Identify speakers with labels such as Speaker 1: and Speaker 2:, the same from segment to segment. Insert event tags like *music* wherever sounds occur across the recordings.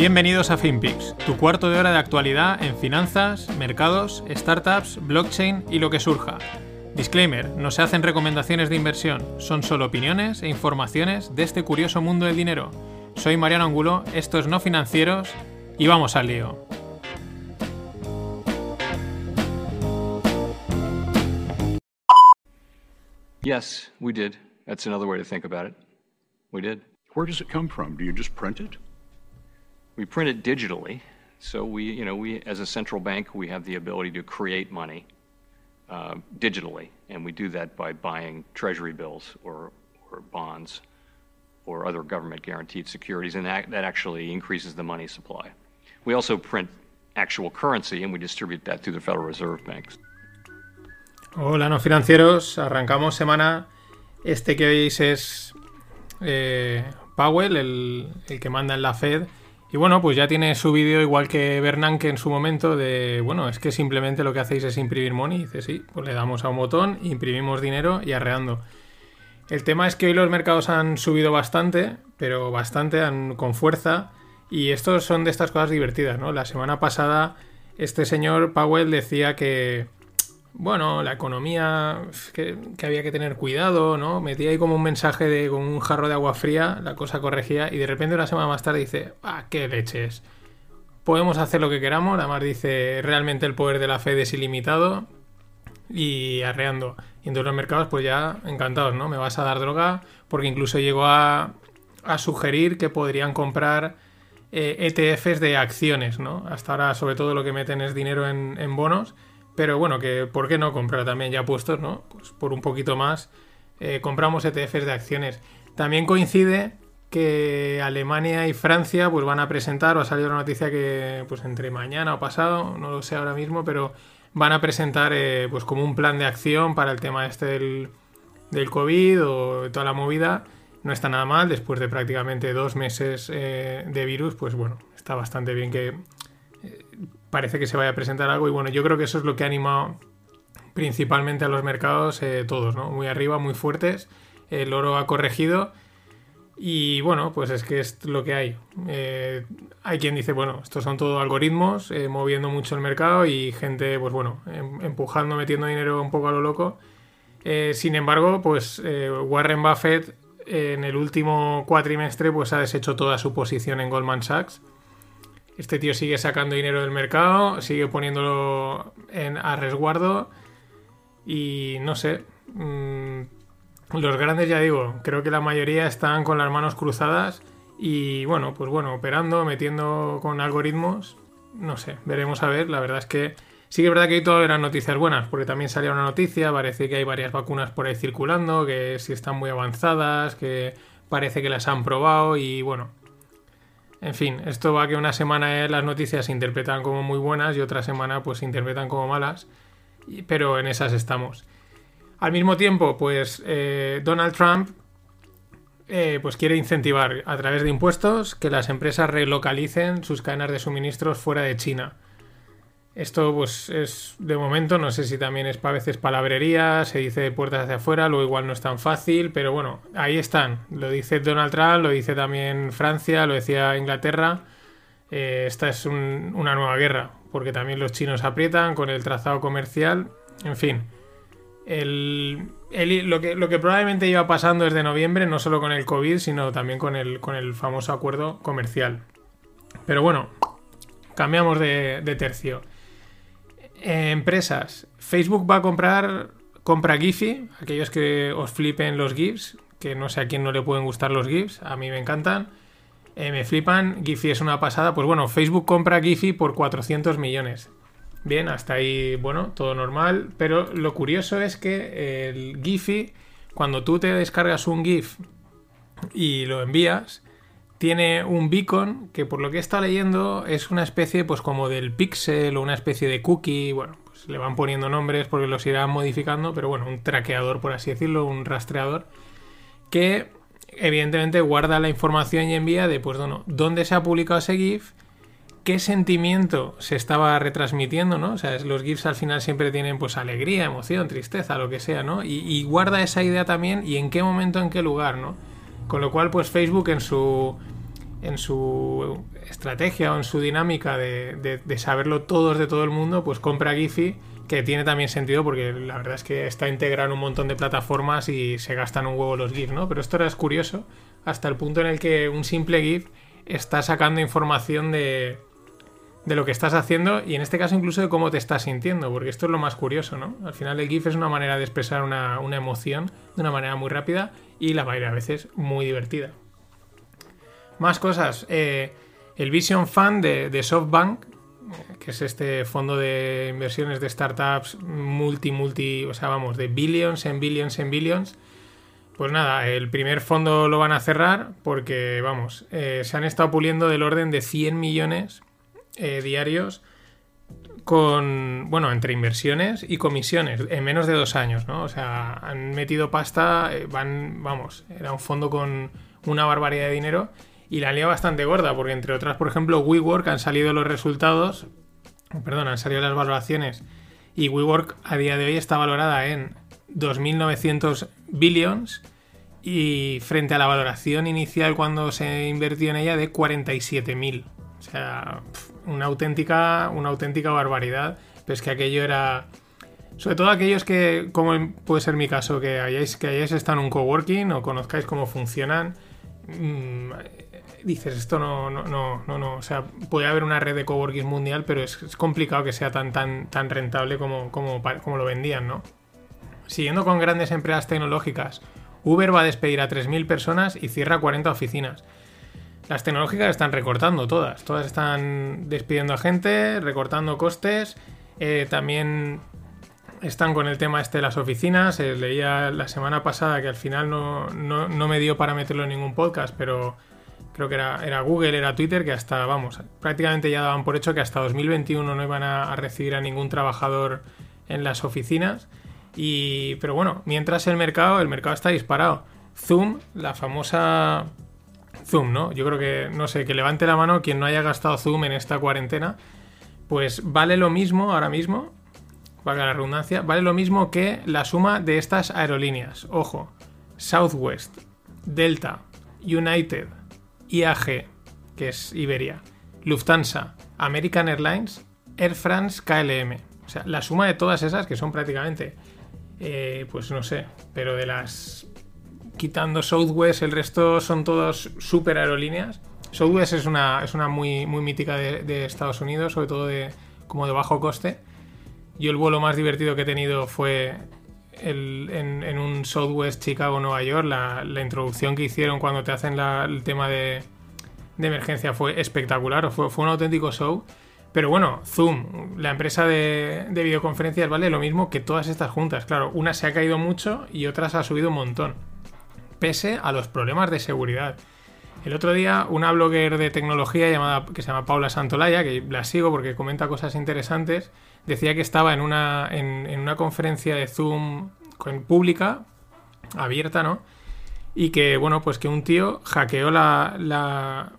Speaker 1: Bienvenidos a FinPix, tu cuarto de hora de actualidad en finanzas, mercados, startups, blockchain y lo que surja. Disclaimer, no se hacen recomendaciones de inversión, son solo opiniones e informaciones de este curioso mundo del dinero. Soy Mariano Angulo, esto es No Financieros y vamos al lío.
Speaker 2: Yes, we did. That's another way to think about it. We did.
Speaker 3: Where does it come from? Do you just print it?
Speaker 2: We print it digitally. So we, you know, we as a central bank, we have the ability to create money uh, digitally, and we do that by buying treasury bills or, or bonds or other government guaranteed securities, and that, that actually increases the money supply. We also print actual currency, and we distribute that through the Federal Reserve banks.
Speaker 1: Hola, no financieros. Arrancamos semana. Este que veis es eh, Powell, el, el que manda en la Fed. Y bueno, pues ya tiene su vídeo igual que Bernanke en su momento de, bueno, es que simplemente lo que hacéis es imprimir money. Y dice, sí, pues le damos a un botón, imprimimos dinero y arreando. El tema es que hoy los mercados han subido bastante, pero bastante, con fuerza. Y estos son de estas cosas divertidas, ¿no? La semana pasada este señor Powell decía que, bueno, la economía, que, había que tener cuidado, ¿no? Metía ahí como un mensaje de con un jarro de agua fría, la cosa corregía, y de repente una semana más tarde dice, ah, qué leches. Podemos hacer lo que queramos, además dice, realmente el poder de la Fed es ilimitado, y arreando. Y entonces los mercados, pues ya encantados, ¿no? Me vas a dar droga, porque incluso llegó a, a sugerir que podrían comprar eh, ETFs de acciones, ¿no? Hasta ahora, sobre todo, lo que meten es dinero en bonos pero bueno, que ¿por qué no comprar también ya puestos, no? Pues por un poquito más eh, compramos ETFs de acciones. También coincide que Alemania y Francia pues van a presentar, o ha salido la noticia que pues entre mañana o pasado, no lo sé ahora mismo, pero van a presentar eh, pues como un plan de acción para el tema este del, del COVID o toda la movida. No está nada mal, después de prácticamente dos meses eh, de virus, pues bueno, está bastante bien que parece que se vaya a presentar algo y bueno, yo creo que eso es lo que ha animado principalmente a los mercados eh, todos, ¿no? Muy arriba, muy fuertes, el oro ha corregido y bueno, pues es que es lo que hay. Eh, hay quien dice, bueno, estos son todos algoritmos eh, moviendo mucho el mercado y gente, pues bueno, em, empujando, metiendo dinero un poco a lo loco. Sin embargo, pues Warren Buffett en el último cuatrimestre pues ha deshecho toda su posición en Goldman Sachs este tío sigue sacando dinero del mercado, sigue poniéndolo en, a resguardo y no sé. Mmm, los grandes, ya digo, creo que la mayoría están con las manos cruzadas y bueno, pues bueno, operando, metiendo con algoritmos. No sé, veremos a ver. La verdad es que sí que es verdad que hay todas las noticias buenas, porque también salió una noticia, parece que hay varias vacunas por ahí circulando, que sí están muy avanzadas, que parece que las han probado y bueno, en fin, esto va que una semana las noticias se interpretan como muy buenas y otra semana pues se interpretan como malas, pero en esas estamos. Al mismo tiempo, pues eh, Donald Trump eh, pues quiere incentivar a través de impuestos que las empresas relocalicen sus cadenas de suministros fuera de China. Esto pues es de momento, no sé si también es para veces palabrería, se dice puertas hacia afuera, lo igual no es tan fácil, pero bueno, ahí están. Lo dice Donald Trump, lo dice también Francia, lo decía Inglaterra. Eh, esta es una nueva guerra, porque también los chinos aprietan con el trazado comercial. En fin, lo, que, probablemente iba pasando desde noviembre, no solo con el COVID, sino también con el, con el famoso acuerdo comercial. Pero bueno, cambiamos de tercio. Empresas. Facebook va a comprar, compra Giphy, aquellos que os flipen los GIFs, que no sé a quién no le pueden gustar los GIFs, a mí me encantan. Eh, me flipan, Giphy es una pasada. Pues bueno, Facebook compra Giphy por 400 millones. Bien, hasta ahí, bueno, todo normal. Pero lo curioso es que el Giphy, cuando tú te descargas un GIF y lo envías, tiene un beacon que por lo que está leyendo es una especie pues como del pixel o una especie de cookie, bueno, pues le van poniendo nombres porque los irán modificando, pero bueno, un traqueador, por así decirlo, un rastreador, que evidentemente guarda la información y envía de, pues, bueno, dónde se ha publicado ese GIF, qué sentimiento se estaba retransmitiendo, ¿no? O sea, los GIFs al final siempre tienen, pues, alegría, emoción, tristeza, lo que sea, ¿no? Y, y guarda esa idea también y en qué momento, en qué lugar, ¿no? Con lo cual, pues, Facebook en su en su estrategia o en su dinámica de, saberlo todos de todo el mundo, pues compra Giphy, que tiene también sentido porque la verdad es que está integrado en un montón de plataformas y se gastan un huevo los GIFs, ¿no? Pero esto era curioso hasta el punto en el que un simple GIF está sacando información de, de lo que estás haciendo y en este caso incluso de cómo te estás sintiendo, porque esto es lo más curioso, ¿no? Al final el GIF es una manera de expresar una, una emoción de una manera muy rápida y la mayoría de veces muy divertida. Más cosas. Eh, el Vision Fund de, SoftBank, que es este fondo de inversiones de startups multi, multi, o sea, vamos, de billions en billions en billions. Pues nada, el primer fondo lo van a cerrar porque, vamos, eh, se han estado puliendo del orden de 100 millones eh, diarios con, bueno, entre inversiones y comisiones en menos de dos años, ¿no? O sea, han metido pasta, van, vamos, era un fondo con una barbaridad de dinero y la han bastante gorda, porque entre otras, por ejemplo, WeWork han salido los resultados, perdón, han salido las valoraciones, y WeWork a día de hoy está valorada en 2.900 billions y frente a la valoración inicial cuando se invirtió en ella de 47.000. O sea, una auténtica, una auténtica barbaridad. Pero es que aquello era... Sobre todo aquellos que, como puede ser mi caso, que hayáis, que hayáis estado en un coworking o conozcáis cómo funcionan, mm, dices, esto no, no, no, no. O sea, puede haber una red de coworking mundial, pero es, complicado que sea tan, tan, tan rentable como, como, como lo vendían, ¿no? Siguiendo con grandes empresas tecnológicas, Uber va a despedir a 3.000 personas y cierra 40 oficinas. Las tecnológicas están recortando todas, todas están despidiendo a gente, recortando costes, eh, también están con el tema este de las oficinas. Eh, leía la semana pasada que al final no, no, no, me dio para meterlo en ningún podcast, pero creo que era, era, Google, era Twitter, que hasta, vamos, prácticamente ya daban por hecho que hasta 2021 no iban a, recibir a ningún trabajador en las oficinas. Y, pero bueno, mientras el mercado, el mercado está disparado. Zoom, la famosa Zoom, ¿no? Yo creo que, no sé, que levante la mano quien no haya gastado Zoom en esta cuarentena, pues vale lo mismo ahora mismo, valga la redundancia, vale lo mismo que la suma de estas aerolíneas. Ojo, Southwest, Delta, United, IAG, que es Iberia, Lufthansa, American Airlines, Air France, KLM. O sea, la suma de todas esas, que son prácticamente, eh, pues no sé, pero de las... Quitando Southwest, el resto son todos super aerolíneas. Southwest es una, es una muy, muy mítica de, Estados Unidos, sobre todo de, como de bajo coste. Yo el vuelo más divertido que he tenido fue en, un Southwest Chicago-Nueva York, la, introducción que hicieron cuando te hacen el tema de, emergencia fue espectacular, fue, fue un auténtico show. Pero bueno, Zoom, la empresa de, videoconferencias, vale lo mismo que todas estas juntas. Claro, una se ha caído mucho y otras ha subido un montón. Pese a los problemas de seguridad. El otro día, una blogger de tecnología llamada, que se llama Paula Santolaya, que la sigo porque comenta cosas interesantes, decía que estaba en una, en, una conferencia de Zoom pública, abierta, ¿no? Y que, bueno, pues que un tío hackeó la, la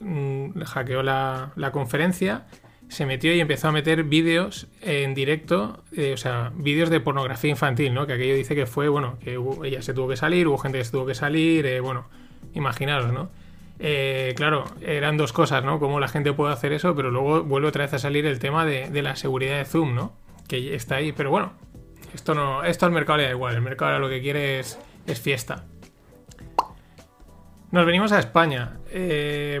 Speaker 1: mm, hackeó la, la, conferencia, se metió y empezó a meter vídeos en directo, eh, o sea, vídeos de pornografía infantil, ¿no? Que aquello dice que fue, bueno, que ella se tuvo que salir, hubo gente que se tuvo que salir, eh, bueno, imaginaros, ¿no? Eh, claro, eran dos cosas, ¿no? Cómo la gente puede hacer eso, pero luego vuelve otra vez a salir el tema de, la seguridad de Zoom, ¿no? Que está ahí, pero bueno, esto no, esto al mercado le da igual, el mercado ahora lo que quiere es, fiesta. Nos venimos a España.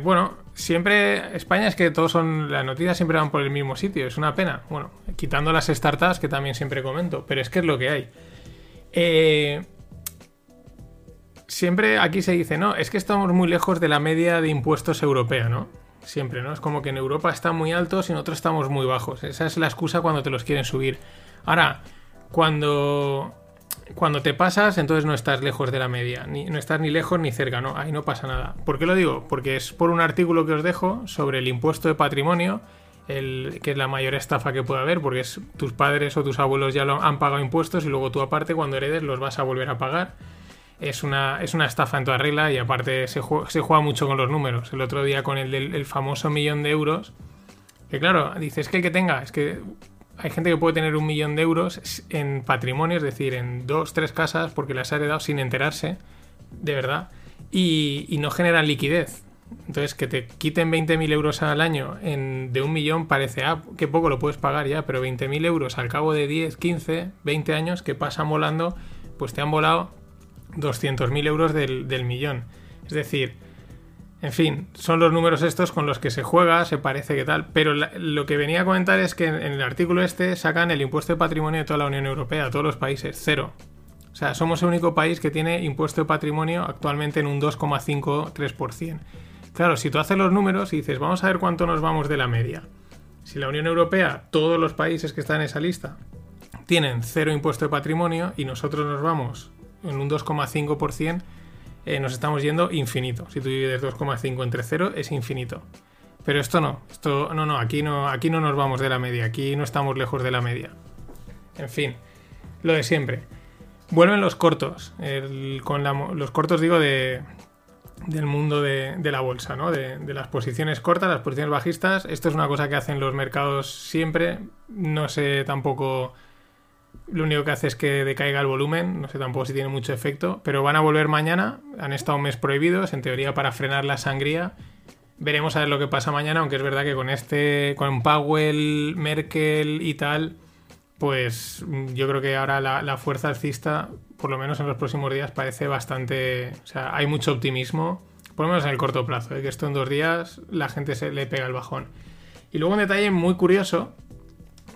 Speaker 1: Bueno, siempre España es que todos son las noticias siempre van por el mismo sitio, es una pena. Bueno, quitando las startups que también siempre comento, pero es que es lo que hay. Eh, siempre aquí se dice, no, es que estamos muy lejos de la media de impuestos europea, ¿no? Siempre, ¿no? Es como que en Europa está muy altos y en otros estamos muy bajos. Esa es la excusa cuando te los quieren subir. Ahora, cuando, cuando te pasas, entonces no estás lejos de la media. Ni, no estás ni lejos ni cerca, ¿no? Ahí no pasa nada. ¿Por qué lo digo? Porque es por un artículo que os dejo sobre el impuesto de patrimonio el, que es la mayor estafa que puede haber, porque es, tus padres o tus abuelos ya lo han pagado impuestos y luego tú aparte cuando heredes los vas a volver a pagar. Es una, es una estafa en toda regla y aparte se juega, se juega mucho con los números. El otro día con el del el famoso millón de euros, que claro, dices que el que tenga, es que hay gente que puede tener un millón de euros en patrimonio, es decir, en dos, tres casas, porque las ha heredado sin enterarse, de verdad, y, no generan liquidez. Entonces, que te quiten 20.000 euros al año de un millón parece, ah, que poco lo puedes pagar ya, pero 20.000 euros al cabo de 10, 15, 20 años que pasan volando, pues te han volado 200.000 euros del millón. Es decir, en fin, son los números estos con los que se juega, se parece que tal, pero lo que venía a comentar es que en, en, el artículo este sacan el impuesto de patrimonio de toda la Unión Europea, todos los países, cero. O sea, somos el único país que tiene impuesto de patrimonio actualmente en un 2,53%. Claro, si tú haces los números y dices, vamos a ver cuánto nos vamos de la media. Si la Unión Europea, todos los países que están en esa lista, tienen cero impuesto de patrimonio y nosotros nos vamos en un 2,5%, eh, nos estamos yendo infinito. Si tú divides 2,5 entre 0, es infinito. Pero esto no, esto no, no, aquí no, aquí no nos vamos de la media, aquí no estamos lejos de la media. En fin, lo de siempre. Vuelven los cortos, con los cortos digo de, del mundo de, la bolsa, ¿no? De, las posiciones cortas, las posiciones bajistas. Esto es una cosa que hacen los mercados siempre. No sé tampoco. Lo único que hace es que decaiga el volumen. No sé tampoco si tiene mucho efecto. Pero van a volver mañana. Han estado un mes prohibidos, en teoría para frenar la sangría. Veremos a ver lo que pasa mañana, aunque es verdad que con este. con Powell, Merkel y tal. Pues yo creo que ahora la, fuerza alcista por lo menos en los próximos días, parece bastante. O sea, hay mucho optimismo, por lo menos en el corto plazo, ¿eh? que esto en dos días la gente se le pega el bajón. Y luego un detalle muy curioso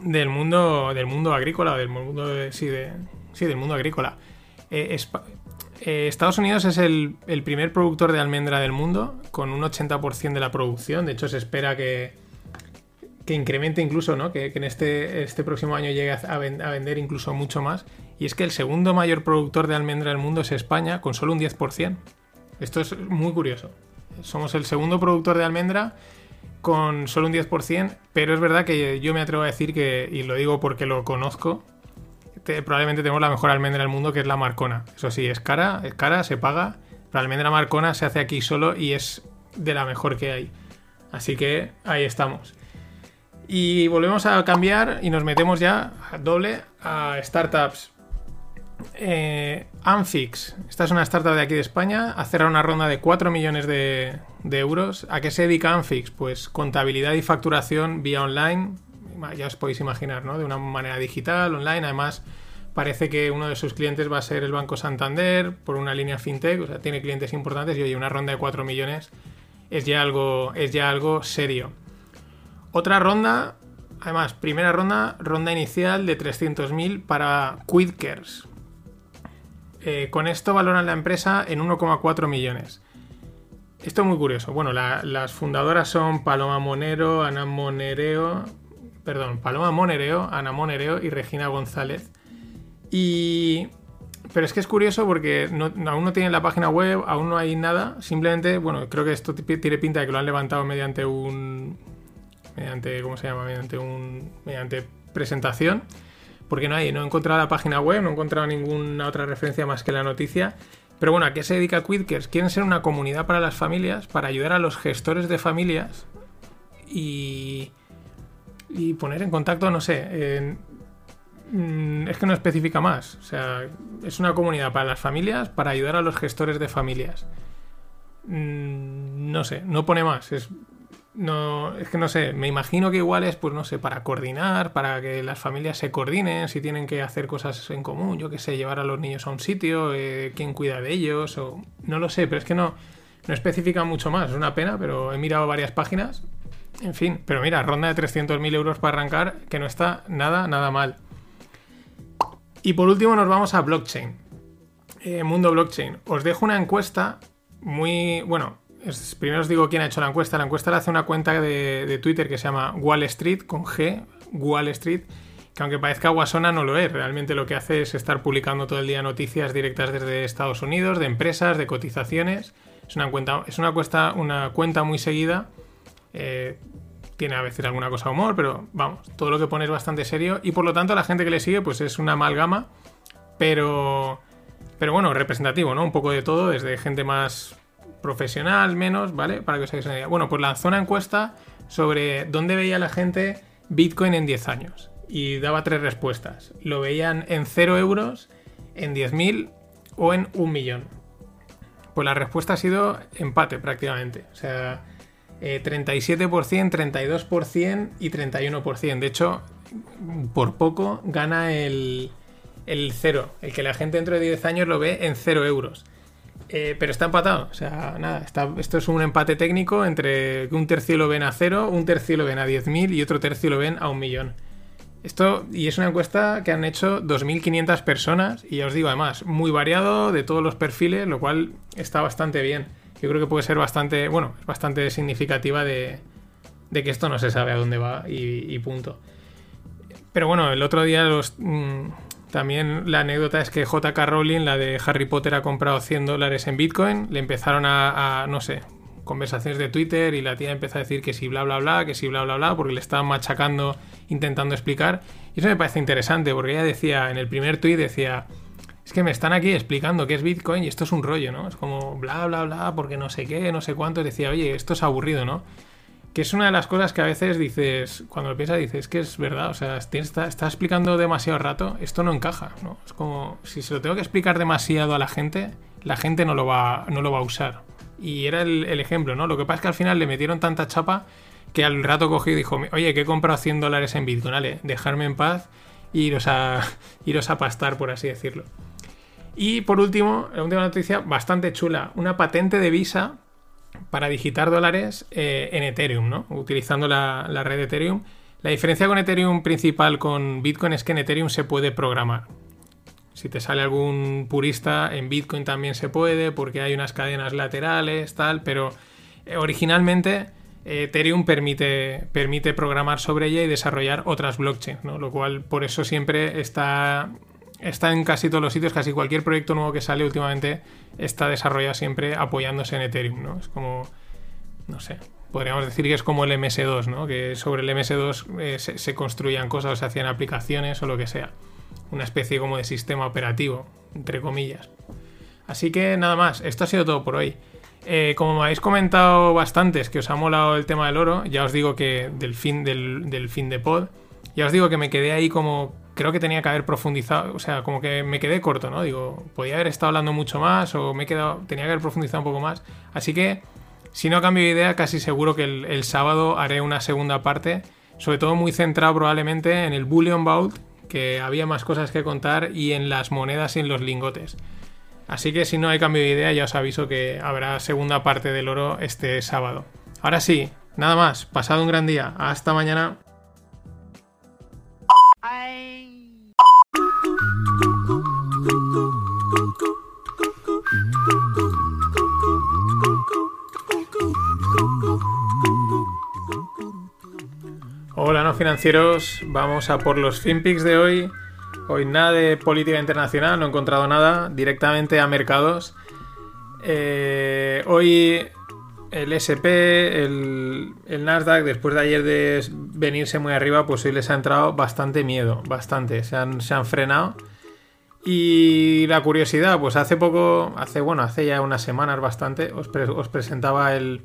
Speaker 1: del mundo, del mundo agrícola, del mundo sí, de, sí, del mundo agrícola. Eh, eh, Estados Unidos es el, el, primer productor de almendra del mundo, con un 80% de la producción. De hecho, se espera que, que incremente incluso, ¿no? Que, que en este, este, próximo año llegue a, vender incluso mucho más. Y es que el segundo mayor productor de almendra del mundo es España, con solo un 10%. Esto es muy curioso. Somos el segundo productor de almendra con solo un 10%, pero es verdad que yo me atrevo a decir que, y lo digo porque lo conozco, te, probablemente tenemos la mejor almendra del mundo, que es la Marcona. Eso sí, es cara, es cara, se paga. La almendra Marcona se hace aquí solo y es de la mejor que hay. Así que ahí estamos. Y volvemos a cambiar y nos metemos ya doble a startups. Eh, Anfix, esta es una startup de aquí de España, ha cerrado una ronda de 4 millones de, euros. ¿A qué se dedica Anfix? Pues contabilidad y facturación vía online, ya os podéis imaginar, ¿no? De una manera digital, online. Además, parece que uno de sus clientes va a ser el Banco Santander por una línea fintech, o sea, tiene clientes importantes y oye, una ronda de 4 millones es ya algo, es ya algo serio. Otra ronda, además, primera ronda, ronda inicial de 300.000 para Quidkers. Eh, con esto valoran la empresa en 1,4 millones. Esto es muy curioso. Bueno, la, las fundadoras son Paloma Monero, Ana Monereo, perdón, Paloma Monereo, Ana Monereo y Regina González. Y pero es que es curioso porque aún no tienen la página web, aún no hay nada. Simplemente, bueno, creo que esto tiene pinta de que lo han levantado mediante un. mediante. ¿cómo se llama? Mediante un. mediante presentación porque no hay, no he encontrado la página web, no he encontrado ninguna otra referencia más que la noticia. Pero bueno, ¿a qué se dedica Quidkers? Quieren ser una comunidad para las familias, para ayudar a los gestores de familias y, y poner en contacto, no sé, mm, es que no especifica más. O sea, es una comunidad para las familias, para ayudar a los gestores de familias. Mm, no sé, no pone más. Es no, es que no sé, me imagino que igual es, pues no sé, para coordinar, para que las familias se coordinen, si tienen que hacer cosas en común, yo qué sé, llevar a los niños a un sitio, eh, quién cuida de ellos, o no lo sé, pero es que no, no especifica mucho más, es una pena, pero he mirado varias páginas, en fin, pero mira, ronda de 300.000 euros para arrancar, que no está nada, nada mal. Y por último nos vamos a blockchain, eh, mundo blockchain. Os dejo una encuesta muy, bueno, primero os digo quién ha hecho la encuesta. La encuesta la hace una cuenta de, de, Twitter que se llama Wall Street, con G, Wall Street, que aunque parezca guasona no lo es. Realmente lo que hace es estar publicando todo el día noticias directas desde Estados Unidos, de empresas, de cotizaciones. Es una cuenta, es una, cuesta, una cuenta muy seguida. Eh, tiene a veces alguna cosa humor, pero vamos, todo lo que pone es bastante serio y por lo tanto la gente que le sigue pues es una amalgama, pero, pero bueno, representativo, ¿no? Un poco de todo, desde gente más profesional, menos, ¿vale? Para que os hagáis una idea. Bueno, pues lanzó una encuesta sobre dónde veía la gente Bitcoin en 10 años y daba tres respuestas. Lo veían en 0 euros, en 10.000 o en un millón. Pues la respuesta ha sido empate prácticamente. O sea, 37%, 32% y 31%. De hecho, por poco gana el, el cero. El que la gente dentro de 10 años lo ve en 0 euros. Eh, pero está empatado. O sea, nada, esto es un empate técnico entre que un tercio lo ven a cero, un tercio lo ven a 10.000 y otro tercio lo ven a un millón. Esto, y es una encuesta que han hecho 2.500 personas, y ya os digo, además, muy variado de todos los perfiles, lo cual está bastante bien. Yo creo que puede ser bastante, bueno, es bastante significativa de, que esto no se sabe a dónde va y, punto. Pero bueno, el otro día los, mm, también la anécdota es que JK Rowling, la de Harry Potter, ha comprado 100 dólares en Bitcoin, le empezaron a, no sé, conversaciones de Twitter y la tía empieza a decir que sí, bla, bla, bla, que sí, bla, bla, bla, porque le estaban machacando, intentando explicar. Y eso me parece interesante, porque ella decía, en el primer tweet decía, es que me están aquí explicando qué es Bitcoin y esto es un rollo, ¿no? Es como bla, bla, bla, porque no sé qué, no sé cuánto. Decía, oye, esto es aburrido, ¿no? Que es una de las cosas que a veces dices, cuando lo piensas, dices que es verdad, o sea, está, explicando demasiado rato, esto no encaja, ¿no? Es como, si se lo tengo que explicar demasiado a la gente, la gente no lo va, no lo va a usar. Y era el, ejemplo, ¿no? Lo que pasa es que al final le metieron tanta chapa que al rato cogió y dijo, oye, que he comprado 100 dólares en Bitcoin, ¿vale? Dejarme en paz e iros a, *laughs* iros a pastar, por así decirlo. Y por último, la última noticia bastante chula, una patente de Visa para digitar dólares eh, en Ethereum, ¿no? Utilizando la, red Ethereum. La diferencia con Ethereum principal con Bitcoin es que en Ethereum se puede programar. Si te sale algún purista, en Bitcoin también se puede porque hay unas cadenas laterales, tal, pero eh, originalmente eh, Ethereum permite, permite programar sobre ella y desarrollar otras blockchains, ¿no? Lo cual por eso siempre está, está en casi todos los sitios, casi cualquier proyecto nuevo que sale últimamente está desarrollado siempre apoyándose en Ethereum, ¿no? Es como, no sé, podríamos decir que es como el MS2, ¿no? Que sobre el MS2 eh, se, construían cosas o se hacían aplicaciones o lo que sea una especie como de sistema operativo, entre comillas. Así que nada más, esto ha sido todo por hoy. Eh, como me habéis comentado bastantes que os ha molado el tema del oro, ya os digo que del fin, del, fin de pod, ya os digo que me quedé ahí como creo que tenía que haber profundizado, o sea, como que me quedé corto, ¿no? Digo, podía haber estado hablando mucho más o me he quedado, tenía que haber profundizado un poco más. Así que, si no cambio de idea, casi seguro que el, sábado haré una segunda parte, sobre todo muy centrado probablemente en el Bullion Vault que había más cosas que contar y en las monedas y en los lingotes. Así que si no hay cambio de idea ya os aviso que habrá segunda parte del oro este sábado. Ahora sí, nada más, pasado un gran día, hasta mañana. Hola, financieros. Vamos a por los FinPix de hoy. Hoy nada de política internacional, no he encontrado nada. Directamente a mercados. Eh, hoy el SP, el, Nasdaq, después de ayer de venirse muy arriba, pues hoy les ha entrado bastante miedo, bastante. Se han, se han frenado. Y la curiosidad, pues hace poco, hace bueno, hace ya unas semanas bastante, os, os presentaba el,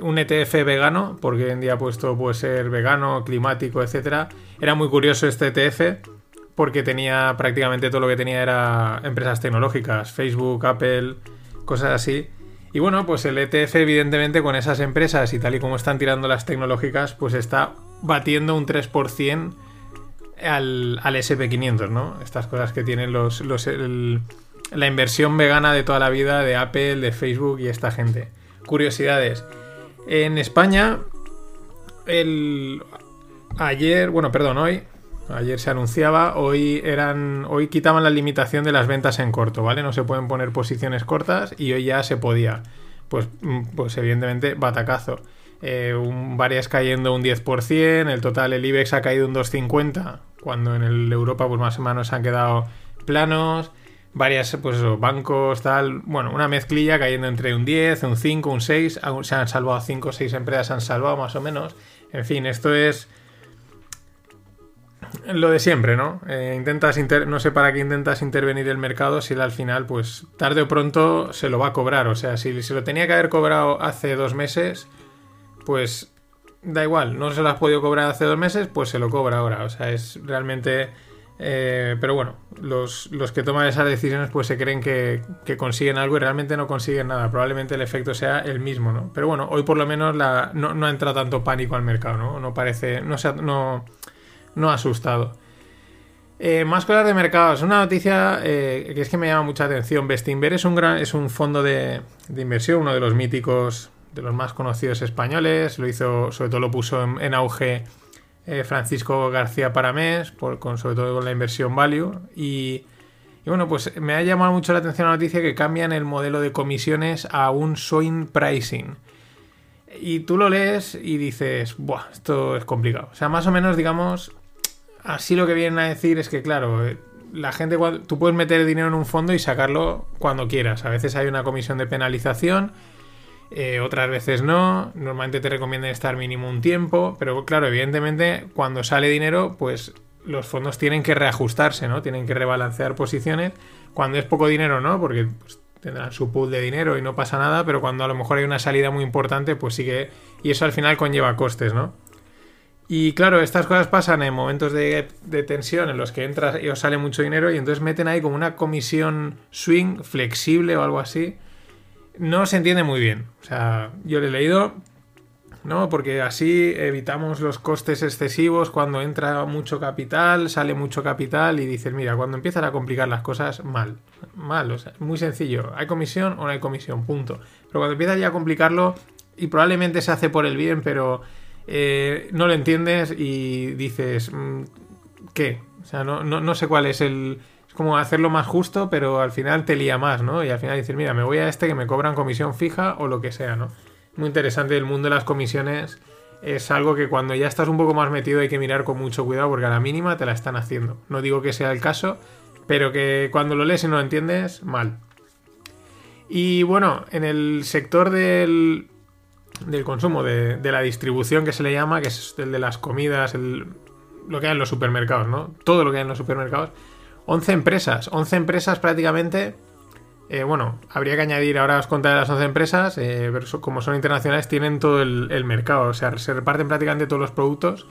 Speaker 1: un ETF vegano, porque hoy en día pues todo puede ser vegano, climático, etcétera. Era muy curioso este ETF porque tenía prácticamente todo lo que tenía era empresas tecnológicas, Facebook, Apple, cosas así. Y bueno, pues el ETF evidentemente con esas empresas y tal y como están tirando las tecnológicas, pues está batiendo un 3% al, al SP500, ¿no? Estas cosas que tienen los, los la inversión vegana de toda la vida de Apple, de Facebook y esta gente. Curiosidades. En España, el ayer, bueno, perdón, hoy, ayer se anunciaba, hoy eran, hoy quitaban la limitación de las ventas en corto, ¿vale? No se pueden poner posiciones cortas y hoy ya se podía. Pues, mm, pues evidentemente, batacazo. Eh, un, varias cayendo un 10%, el total, el IBEX ha caído un 2,50, cuando en el Europa, pues más o menos han quedado planos varias, pues bancos, tal, bueno, una mezclilla cayendo entre un 10, un 5, un 6, se han salvado 5 o 6 empresas, han salvado más o menos. En fin, esto es lo de siempre, ¿no? Eh, intentas no sé para qué intentas intervenir el mercado si al final, pues tarde o pronto se lo va a cobrar. O sea, si se lo tenía que haber cobrado hace dos meses, pues da igual, no se lo has podido cobrar hace dos meses, pues se lo cobra ahora. O sea, es realmente... Eh, pero bueno, los, que toman esas decisiones pues se creen que, consiguen algo y realmente no consiguen nada. Probablemente el efecto sea el mismo, ¿no? Pero bueno, hoy por lo menos no, no entra tanto pánico al mercado, ¿no? No parece... No, se, no, no ha asustado. Eh, más cosas de mercados. Una noticia eh, que es que me llama mucha atención. Bestinver es un, gran, es un fondo de, inversión, uno de los míticos, de los más conocidos españoles. Lo hizo, sobre todo lo puso en, auge eh, Francisco García Paramés, por, con, sobre todo con la inversión value. Y, y, bueno, pues me ha llamado mucho la atención la noticia que cambian el modelo de comisiones a un swing pricing. Y tú lo lees y dices, Buah, esto es complicado. O sea, más o menos, digamos, así lo que vienen a decir es que, claro, eh, la gente, tú puedes meter dinero en un fondo y sacarlo cuando quieras. A veces hay una comisión de penalización, eh, otras veces no. Normalmente te recomiendan estar mínimo un tiempo, pero claro, evidentemente, cuando sale dinero, pues los fondos tienen que reajustarse, ¿no? Tienen que rebalancear posiciones. Cuando es poco dinero, ¿no? Porque pues, tendrán su pool de dinero y no pasa nada, pero cuando a lo mejor hay una salida muy importante, pues sí que... Y eso al final conlleva costes, ¿no? Y claro, estas cosas pasan en momentos de, tensión en los que entras y os sale mucho dinero y entonces meten ahí como una comisión swing flexible o algo así. No se entiende muy bien. O sea, yo lo he leído, ¿no? Porque así evitamos los costes excesivos cuando entra mucho capital, sale mucho capital y dices, mira, cuando empiezan a complicar las cosas, mal. Mal, o sea, muy sencillo. ¿Hay comisión o no hay comisión? Punto. Pero cuando empiezas ya a complicarlo, y probablemente se hace por el bien, pero eh, no lo entiendes y dices, mm, ¿qué? O sea, no, sé cuál es el... Es como hacerlo más justo, pero al final te lía más, ¿no? Y al final dices, mira, me voy a este que me cobran comisión fija o lo que sea, ¿no? Muy interesante el mundo de las comisiones. Es algo que cuando ya estás un poco más metido hay que mirar con mucho cuidado porque a la mínima te la están haciendo. No digo que sea el caso, pero que cuando lo lees y no lo entiendes, mal. Y bueno, en el sector del, del consumo, de, la distribución que se le llama, que es el de las comidas, lo que hay en los supermercados, ¿no? Todo lo que hay en los supermercados. 11 empresas, 11 empresas prácticamente. Eh, bueno, habría que añadir, ahora os contaré las 11 empresas, eh, pero como son internacionales, tienen todo el, mercado, o sea, se reparten prácticamente todos los productos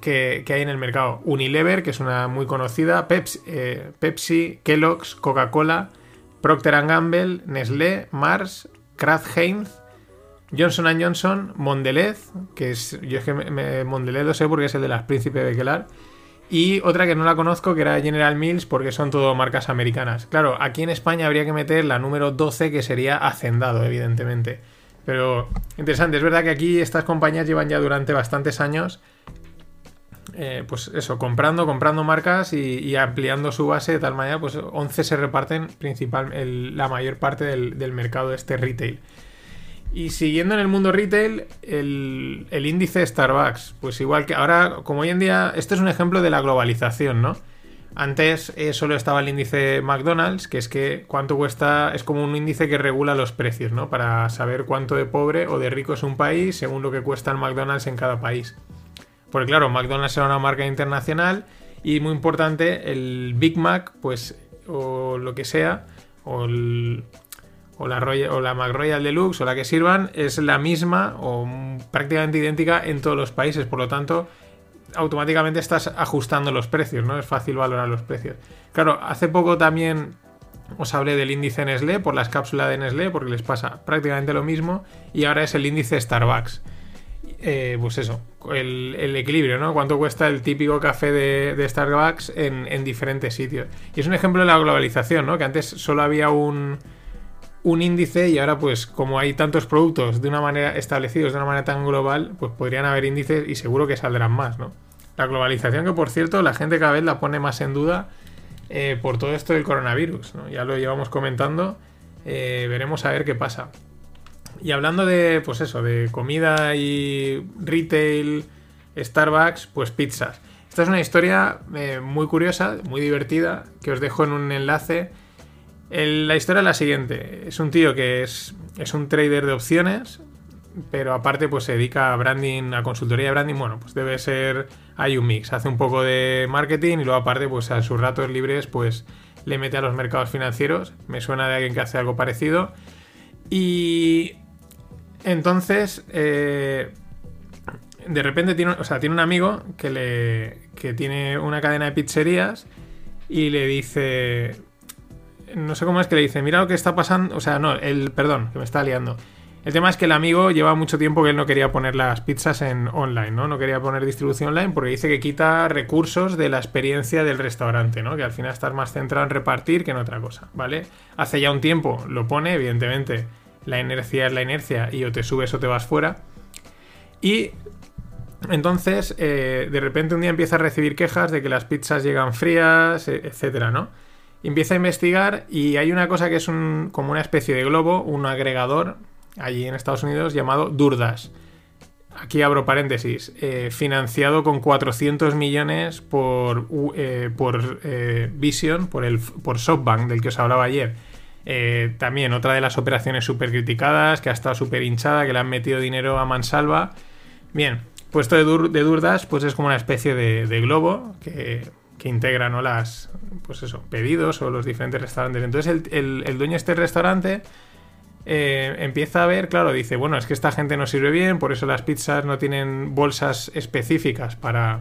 Speaker 1: que, hay en el mercado. Unilever, que es una muy conocida, Pepsi, eh, Kellogg's, Coca-Cola, Procter Gamble, Nestlé, Mars, Kraft Heinz, Johnson Johnson, Mondelez, que es. Yo es que Mondelez lo sé porque es el de las Príncipe de Quelar. Y otra que no la conozco, que era General Mills, porque son todo marcas americanas. Claro, aquí en España habría que meter la número 12, que sería Hacendado, evidentemente. Pero interesante, es verdad que aquí estas compañías llevan ya durante bastantes años, eh, pues eso, comprando, comprando marcas y, ampliando su base de tal manera, pues 11 se reparten principal, la mayor parte del, del mercado de este retail. Y siguiendo en el mundo retail, el, índice Starbucks, pues igual que ahora, como hoy en día, este es un ejemplo de la globalización, ¿no? Antes eh, solo estaba el índice McDonald's, que es que cuánto cuesta, es como un índice que regula los precios, ¿no? Para saber cuánto de pobre o de rico es un país según lo que cuesta el McDonald's en cada país. Porque claro, McDonald's era una marca internacional y muy importante, el Big Mac, pues, o lo que sea, o el, o la, Royal, la Deluxe o la que sirvan es la misma o prácticamente idéntica en todos los países. Por lo tanto, automáticamente estás ajustando los precios, ¿no? Es fácil valorar los precios. Claro, hace poco también os hablé del índice Nestlé por las cápsulas de Nestlé porque les pasa prácticamente lo mismo y ahora es el índice Starbucks. Eh, pues eso, el, equilibrio, ¿no? Cuánto cuesta el típico café de, Starbucks en, diferentes sitios. Y es un ejemplo de la globalización, ¿no? Que antes solo había un, un índice y ahora pues como hay tantos productos de una manera establecidos de una manera tan global, pues podrían haber índices y seguro que saldrán más, ¿no? La globalización que por cierto la gente cada vez la pone más en duda eh, por todo esto del coronavirus, ¿no? Ya lo llevamos comentando, eh, veremos a ver qué pasa. Y hablando de, pues eso, de comida y retail, Starbucks, pues pizzas. Esta es una historia eh, muy curiosa, muy divertida, que os dejo en un enlace la historia es la siguiente. Es un tío que es, es un trader de opciones pero aparte pues se dedica a branding, a consultoría de branding, bueno, pues debe ser, hay un mix, hace un poco de marketing y luego aparte pues a sus ratos libres pues le mete a los mercados financieros, me suena de alguien que hace algo parecido. Y entonces eh, de repente tiene, o sea, tiene un amigo que le que tiene una cadena de pizzerías y le dice no sé cómo es que le dice, mira lo que está pasando, o sea, no, el perdón, que me está liando. El tema es que el amigo lleva mucho tiempo que él no quería poner las pizzas en online, ¿no? No quería poner distribución online porque dice que quita recursos de la experiencia del restaurante, ¿no? Que al final estás más centrado en repartir que en otra cosa, ¿vale? Hace ya un tiempo lo pone, evidentemente, la inercia es la inercia y o te subes o te vas fuera. Y entonces, eh, de repente un día empieza a recibir quejas de que las pizzas llegan frías, e, etcétera, ¿no? Empieza a investigar y hay una cosa que es como una especie de globo, un agregador allí en Estados Unidos llamado Durdash. Aquí abro paréntesis, eh, financiado con 400 millones por, eh, eh, Vision, por, el, por SoftBank, del que os hablaba ayer. también otra de las operaciones súper criticadas, que ha estado súper hinchada, que le han metido dinero a mansalva. Bien, puesto de, de Durdash, pues es como una especie de globo que que integra ¿no? las pues eso, pedidos o los diferentes restaurantes. Entonces el, dueño de este restaurante eh, empieza a ver, claro, dice, bueno, es que esta gente no sirve bien, por eso las pizzas no tienen bolsas específicas para,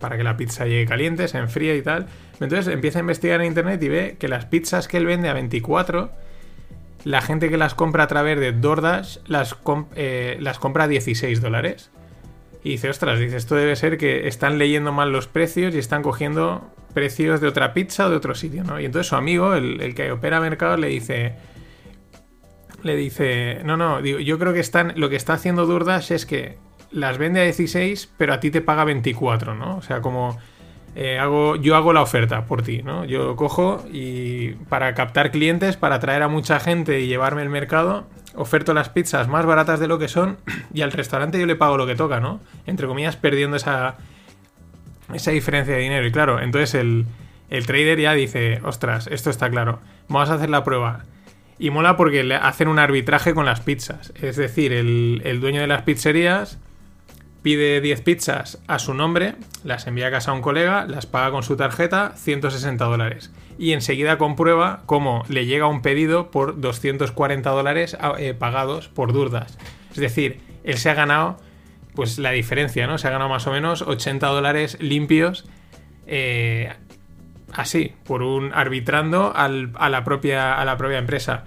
Speaker 1: para que la pizza llegue caliente, se enfríe y tal. Entonces empieza a investigar en internet y ve que las pizzas que él vende a 24, la gente que las compra a través de DoorDash las, eh, las compra a 16 dólares. Y dice, ostras, dice, esto debe ser que están leyendo mal los precios y están cogiendo precios de otra pizza o de otro sitio, ¿no? Y entonces su amigo, el, que opera mercados, le dice, le dice, no, no, digo, yo creo que están, lo que está haciendo Durdash es que las vende a 16, pero a ti te paga 24, ¿no? O sea, como eh, hago, yo hago la oferta por ti, ¿no? Yo cojo y para captar clientes, para atraer a mucha gente y llevarme el mercado, oferto las pizzas más baratas de lo que son *clears throat* y al restaurante yo le pago lo que toca, ¿no? Entre comillas, perdiendo esa, esa diferencia de dinero. Y claro, entonces el, el trader ya dice, ostras, esto está claro, vamos a hacer la prueba. Y mola porque le hacen un arbitraje con las pizzas. Es decir, el, el dueño de las pizzerías pide 10 pizzas a su nombre, las envía a casa a un colega, las paga con su tarjeta, 160 dólares y enseguida comprueba cómo le llega un pedido por 240 dólares eh, pagados por Durdas. Es decir, él se ha ganado pues la diferencia, ¿no? Se ha ganado más o menos 80 dólares limpios eh, así, por un arbitrando a, la propia, a la propia empresa.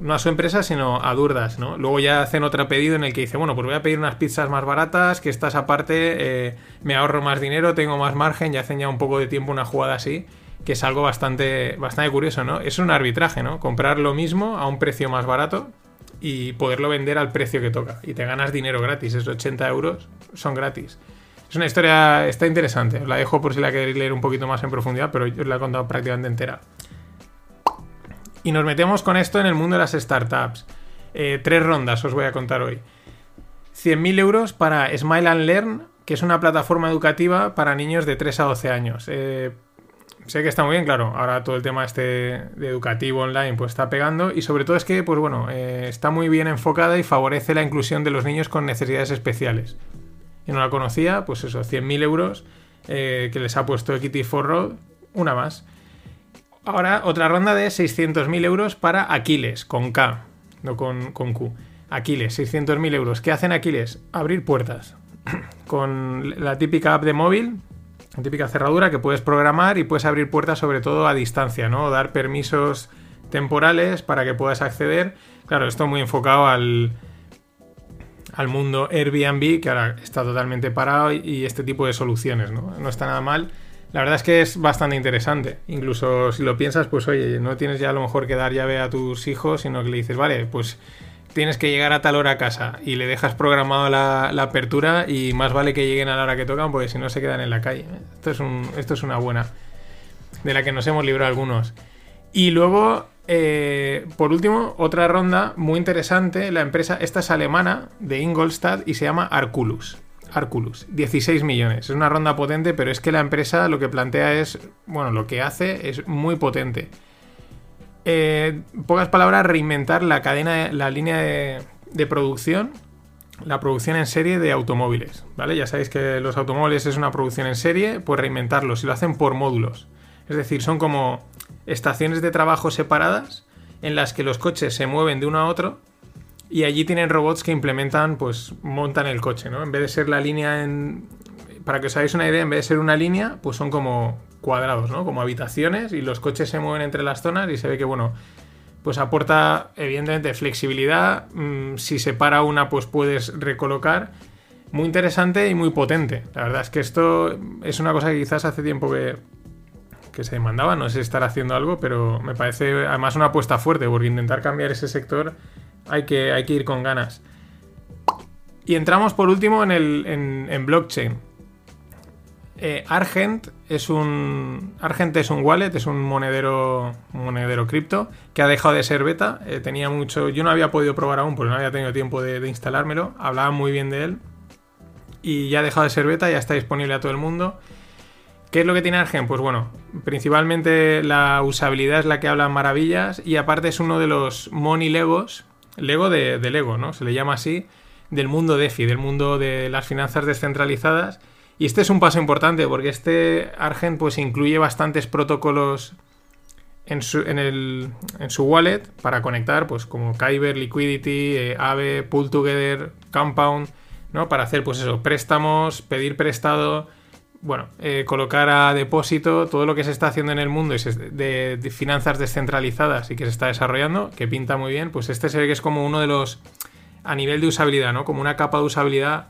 Speaker 1: No a su empresa, sino a Durdas, ¿no? Luego ya hacen otro pedido en el que dice, bueno, pues voy a pedir unas pizzas más baratas, que estas aparte eh, me ahorro más dinero, tengo más margen, y hacen ya un poco de tiempo una jugada así que es algo bastante, bastante curioso, ¿no? Es un arbitraje, ¿no? Comprar lo mismo a un precio más barato y poderlo vender al precio que toca. Y te ganas dinero gratis, esos 80 euros son gratis. Es una historia, está interesante, os la dejo por si la queréis leer un poquito más en profundidad, pero yo os la he contado prácticamente entera. Y nos metemos con esto en el mundo de las startups. Eh, tres rondas os voy a contar hoy. 100.000 euros para Smile and Learn, que es una plataforma educativa para niños de 3 a 12 años. Eh, sé que está muy bien, claro. Ahora todo el tema este educativo online pues está pegando y sobre todo es que, pues bueno, eh, está muy bien enfocada y favorece la inclusión de los niños con necesidades especiales. Y no la conocía, pues eso, 100.000 euros que les ha puesto Equity for Road, una más. Ahora otra ronda de 600.000 euros para Aquiles, con K, no con, con Q. Aquiles, 600.000 euros. ¿Qué hacen Aquiles? Abrir puertas. *clears throat* con la típica app de móvil, típica cerradura que puedes programar y puedes abrir puertas sobre todo a distancia, ¿no? Dar permisos temporales para que puedas acceder. Claro, esto muy enfocado al, al mundo Airbnb, que ahora está totalmente parado, y este tipo de soluciones, ¿no? No está nada mal. La verdad es que es bastante interesante. Incluso si lo piensas, pues oye, no tienes ya a lo mejor que dar llave a tus hijos, sino que le dices, vale, pues tienes que llegar a tal hora a casa y le dejas programado la, apertura y más vale que lleguen a la hora que tocan porque si no se quedan en la calle. Esto es, una buena, de la que nos hemos librado algunos. Y luego, eh, por último, otra ronda muy interesante, la empresa, esta es alemana, de Ingolstadt y se llama Arculus. Arculus, 16 millones. Es una ronda potente, pero es que la empresa lo que plantea es, bueno, lo que hace es muy potente. Eh, pocas palabras, reinventar la cadena, la línea de, producción, la producción en serie de automóviles, ¿vale? Ya sabéis que los automóviles es una producción en serie, pues reinventarlos y lo hacen por módulos. Es decir, son como estaciones de trabajo separadas en las que los coches se mueven de uno a otro y allí tienen robots que implementan, pues montan el coche, ¿no? En vez de ser la línea en... Para que os hagáis una idea, en vez de ser una línea, pues son como cuadrados, ¿no? Como habitaciones y los coches se mueven entre las zonas y se ve que, bueno, pues aporta evidentemente flexibilidad. Mm, si se para una, pues puedes recolocar. Muy interesante y muy potente. La verdad es que esto es una cosa que quizás hace tiempo que, que se demandaba. No sé si estar haciendo algo, pero me parece además una apuesta fuerte, porque intentar cambiar ese sector hay que, hay que ir con ganas. Y entramos por último en, el, en, blockchain. Eh, Argent es un Argent es un wallet, es un monedero monedero cripto que ha dejado de ser beta. Eh, tenía mucho, yo no había podido probar aún porque no había tenido tiempo de, instalármelo. Hablaba muy bien de él y ya ha dejado de ser beta, ya está disponible a todo el mundo. ¿Qué es lo que tiene Argent? Pues bueno, principalmente la usabilidad es la que habla maravillas y aparte es uno de los money legos Lego de, Lego, ¿no? Se le llama así, del mundo DeFi, del mundo de las finanzas descentralizadas. Y este es un paso importante porque este Argent pues incluye bastantes protocolos en su, en, su wallet para conectar, pues como Kyber, Liquidity, eh, Aave, Pull Together, Compound, ¿no? Para hacer pues eso, préstamos, pedir prestado, bueno, eh, colocar a depósito todo lo que se está haciendo en el mundo de, finanzas descentralizadas y que se está desarrollando, que pinta muy bien, pues este se ve que es como uno de los, a nivel de usabilidad, ¿no? Como una capa de usabilidad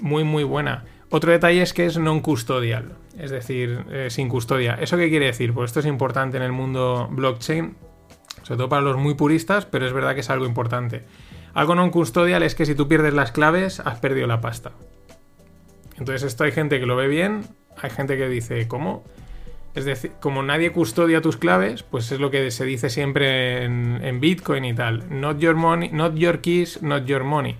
Speaker 1: muy, muy buena. Otro detalle es que es non custodial, es decir, eh, sin custodia. ¿Eso qué quiere decir? Pues esto es importante en el mundo blockchain, sobre todo para los muy puristas, pero es verdad que es algo importante. Algo non custodial es que si tú pierdes las claves, has perdido la pasta. Entonces esto hay gente que lo ve bien, hay gente que dice, ¿cómo? Es decir, como nadie custodia tus claves, pues es lo que se dice siempre en, Bitcoin y tal. Not your money, not your keys, not your money.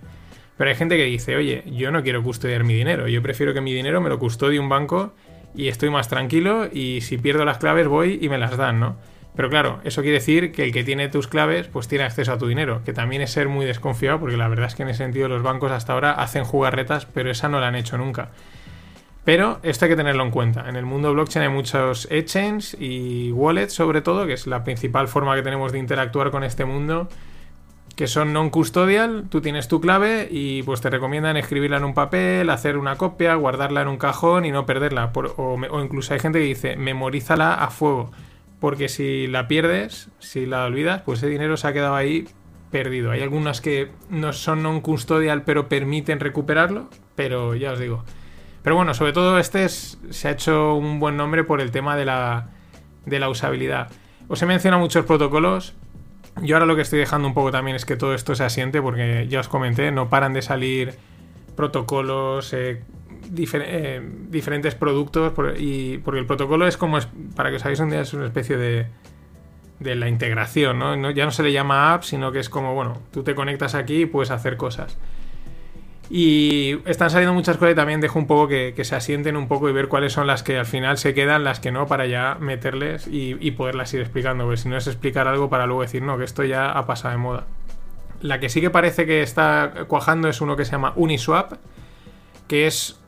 Speaker 1: Pero hay gente que dice, oye, yo no quiero custodiar mi dinero, yo prefiero que mi dinero me lo custodie un banco y estoy más tranquilo y si pierdo las claves voy y me las dan, ¿no? Pero claro, eso quiere decir que el que tiene tus claves pues tiene acceso a tu dinero, que también es ser muy desconfiado porque la verdad es que en ese sentido los bancos hasta ahora hacen jugarretas, pero esa no la han hecho nunca. Pero esto hay que tenerlo en cuenta. En el mundo blockchain hay muchos exchanges y wallets sobre todo, que es la principal forma que tenemos de interactuar con este mundo, que son non-custodial, tú tienes tu clave y pues te recomiendan escribirla en un papel, hacer una copia, guardarla en un cajón y no perderla. o, o incluso hay gente que dice, memorízala a fuego porque si la pierdes, si la olvidas, pues ese dinero se ha quedado ahí perdido. Hay algunas que no son non custodial pero permiten recuperarlo, pero ya os digo. Pero bueno, sobre todo este se ha hecho un buen nombre por el tema de la, de la usabilidad. Os he mencionado muchos protocolos. Yo ahora lo que estoy dejando un poco también es que todo esto se asiente porque ya os comenté, no paran de salir protocolos, eh, eh, diferentes productos y porque el protocolo es como, para que os hagáis un día, es una especie de, de la integración, ¿no? Ya no se le llama app, sino que es como, bueno, tú te conectas aquí y puedes hacer cosas. Y están saliendo muchas cosas y también dejo un poco que, se asienten un poco y ver cuáles son las que al final se quedan, las que no, para ya meterles y poderlas ir explicando. Porque si no es explicar algo para luego decir, no, que esto ya ha pasado de moda. La que sí que parece que está cuajando es uno que se llama Uniswap, que es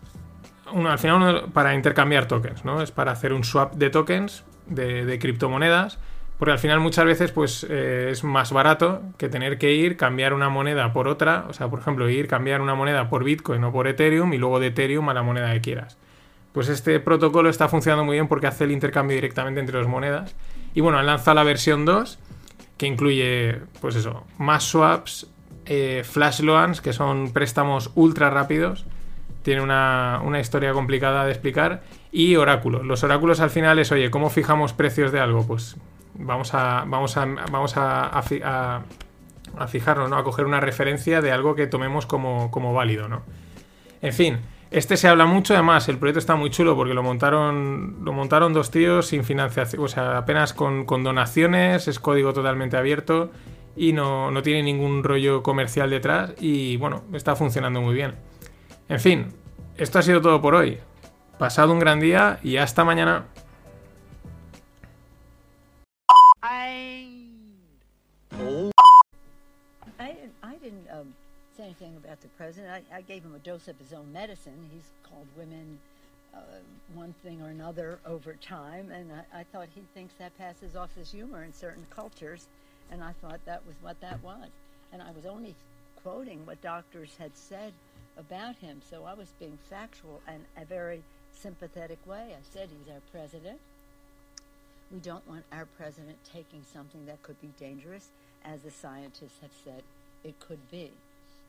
Speaker 1: al final para intercambiar tokens, ¿no? Es para hacer un swap de tokens de, criptomonedas, porque al final muchas veces pues eh, es más barato que tener que ir, cambiar una moneda por otra, o sea, por ejemplo, ir, cambiar una moneda por Bitcoin o por Ethereum y luego de Ethereum a la moneda que quieras. Pues este protocolo está funcionando muy bien porque hace el intercambio directamente entre las monedas. Y bueno, han lanzado la versión 2, que incluye, pues eso, más swaps, eh, flash loans, que son préstamos ultra rápidos, tiene una, historia complicada de explicar. Y oráculos. Los oráculos al final es, oye, ¿cómo fijamos precios de algo? Pues vamos a, vamos a, vamos a, a, fijarnos, ¿no? A coger una referencia de algo que tomemos como, como válido, ¿no? En fin, este se habla mucho, además, el proyecto está muy chulo porque lo montaron, lo montaron dos tíos sin financiación, o sea, apenas con, con donaciones, es código totalmente abierto y no, no tiene ningún rollo comercial detrás y bueno, está funcionando muy bien. En fin, esto ha sido todo por hoy. Pasado un gran día y hasta mañana. I... I, I didn't, um...
Speaker 4: the president. I, I gave him a dose of his own medicine. He's called women uh, one thing or another over time, and I, I thought he thinks that passes off as humor in certain cultures, and I thought that was what that was. And I was only quoting what doctors had said about him, so I was being factual and a very sympathetic way. I said he's our president. We don't want our president taking something that could be dangerous, as the scientists have said it could be.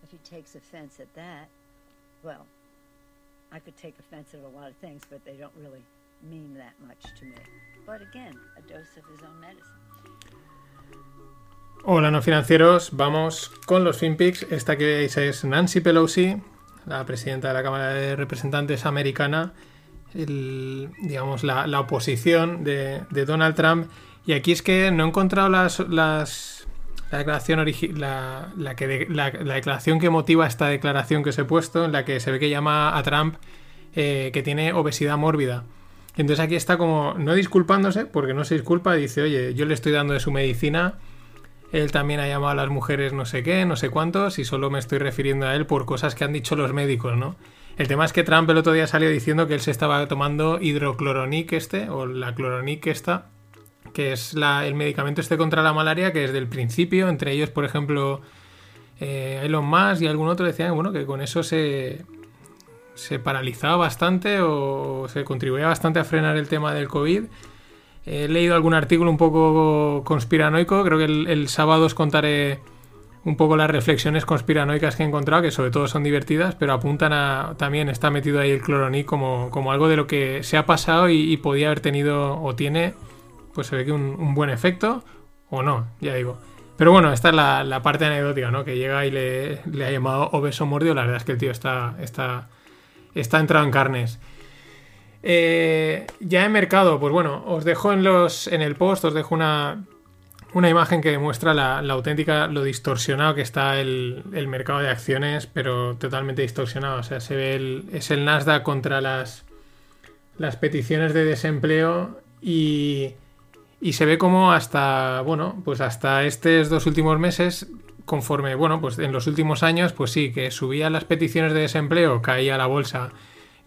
Speaker 4: If he takes offense at that, well, I could take offense at a lot of things, but they don't really mean that much to me. But again, a dose of his own medicine.
Speaker 1: Hola, no financieros. Vamos con los FinPix. Esta que veis es Nancy Pelosi, la presidenta de la Cámara de Representantes americana, digamos, la, la oposición de, de, Donald Trump. Y aquí es que no he encontrado las, las la declaración la, la, que la, declaración que motiva esta declaración que os he puesto, en la que se ve que llama a Trump eh, que tiene obesidad mórbida. Entonces aquí está como, no disculpándose, porque no se disculpa, dice, oye, yo le estoy dando de su medicina, él también ha llamado a las mujeres no sé qué, no sé cuántos, y solo me estoy refiriendo a él por cosas que han dicho los médicos, ¿no? El tema es que Trump el otro día salió diciendo que él se estaba tomando hidrocloronic este, o la cloronic esta, que es el medicamento este contra la malaria, que desde el principio, entre ellos, por ejemplo, eh, Elon Musk y algún otro decían bueno, que con eso se, se paralizaba bastante o se contribuía bastante a frenar el tema del COVID. He leído algún artículo un poco conspiranoico, creo que el, sábado os contaré un poco las reflexiones conspiranoicas que he encontrado, que sobre todo son divertidas, pero apuntan a. También está metido ahí el cloronic como, como algo de lo que se ha pasado y, podía haber tenido o tiene, pues se ve que un, buen efecto, o no, ya digo. Pero bueno, esta es la, la parte anecdótica, ¿no? Que llega y le, le, ha llamado obeso mordio. La verdad es que el tío está, está, está entrado en carnes. Eh, ya en mercado, pues bueno, os dejo en, los, en el post, os dejo una, una imagen que demuestra la, la, auténtica, lo distorsionado que está el, el, mercado de acciones, pero totalmente distorsionado. O sea, se ve el, es el Nasdaq contra las, las peticiones de desempleo y, y se ve como hasta, bueno, pues hasta estos dos últimos meses, conforme, bueno, pues en los últimos años, pues sí, que subían las peticiones de desempleo, caía la bolsa.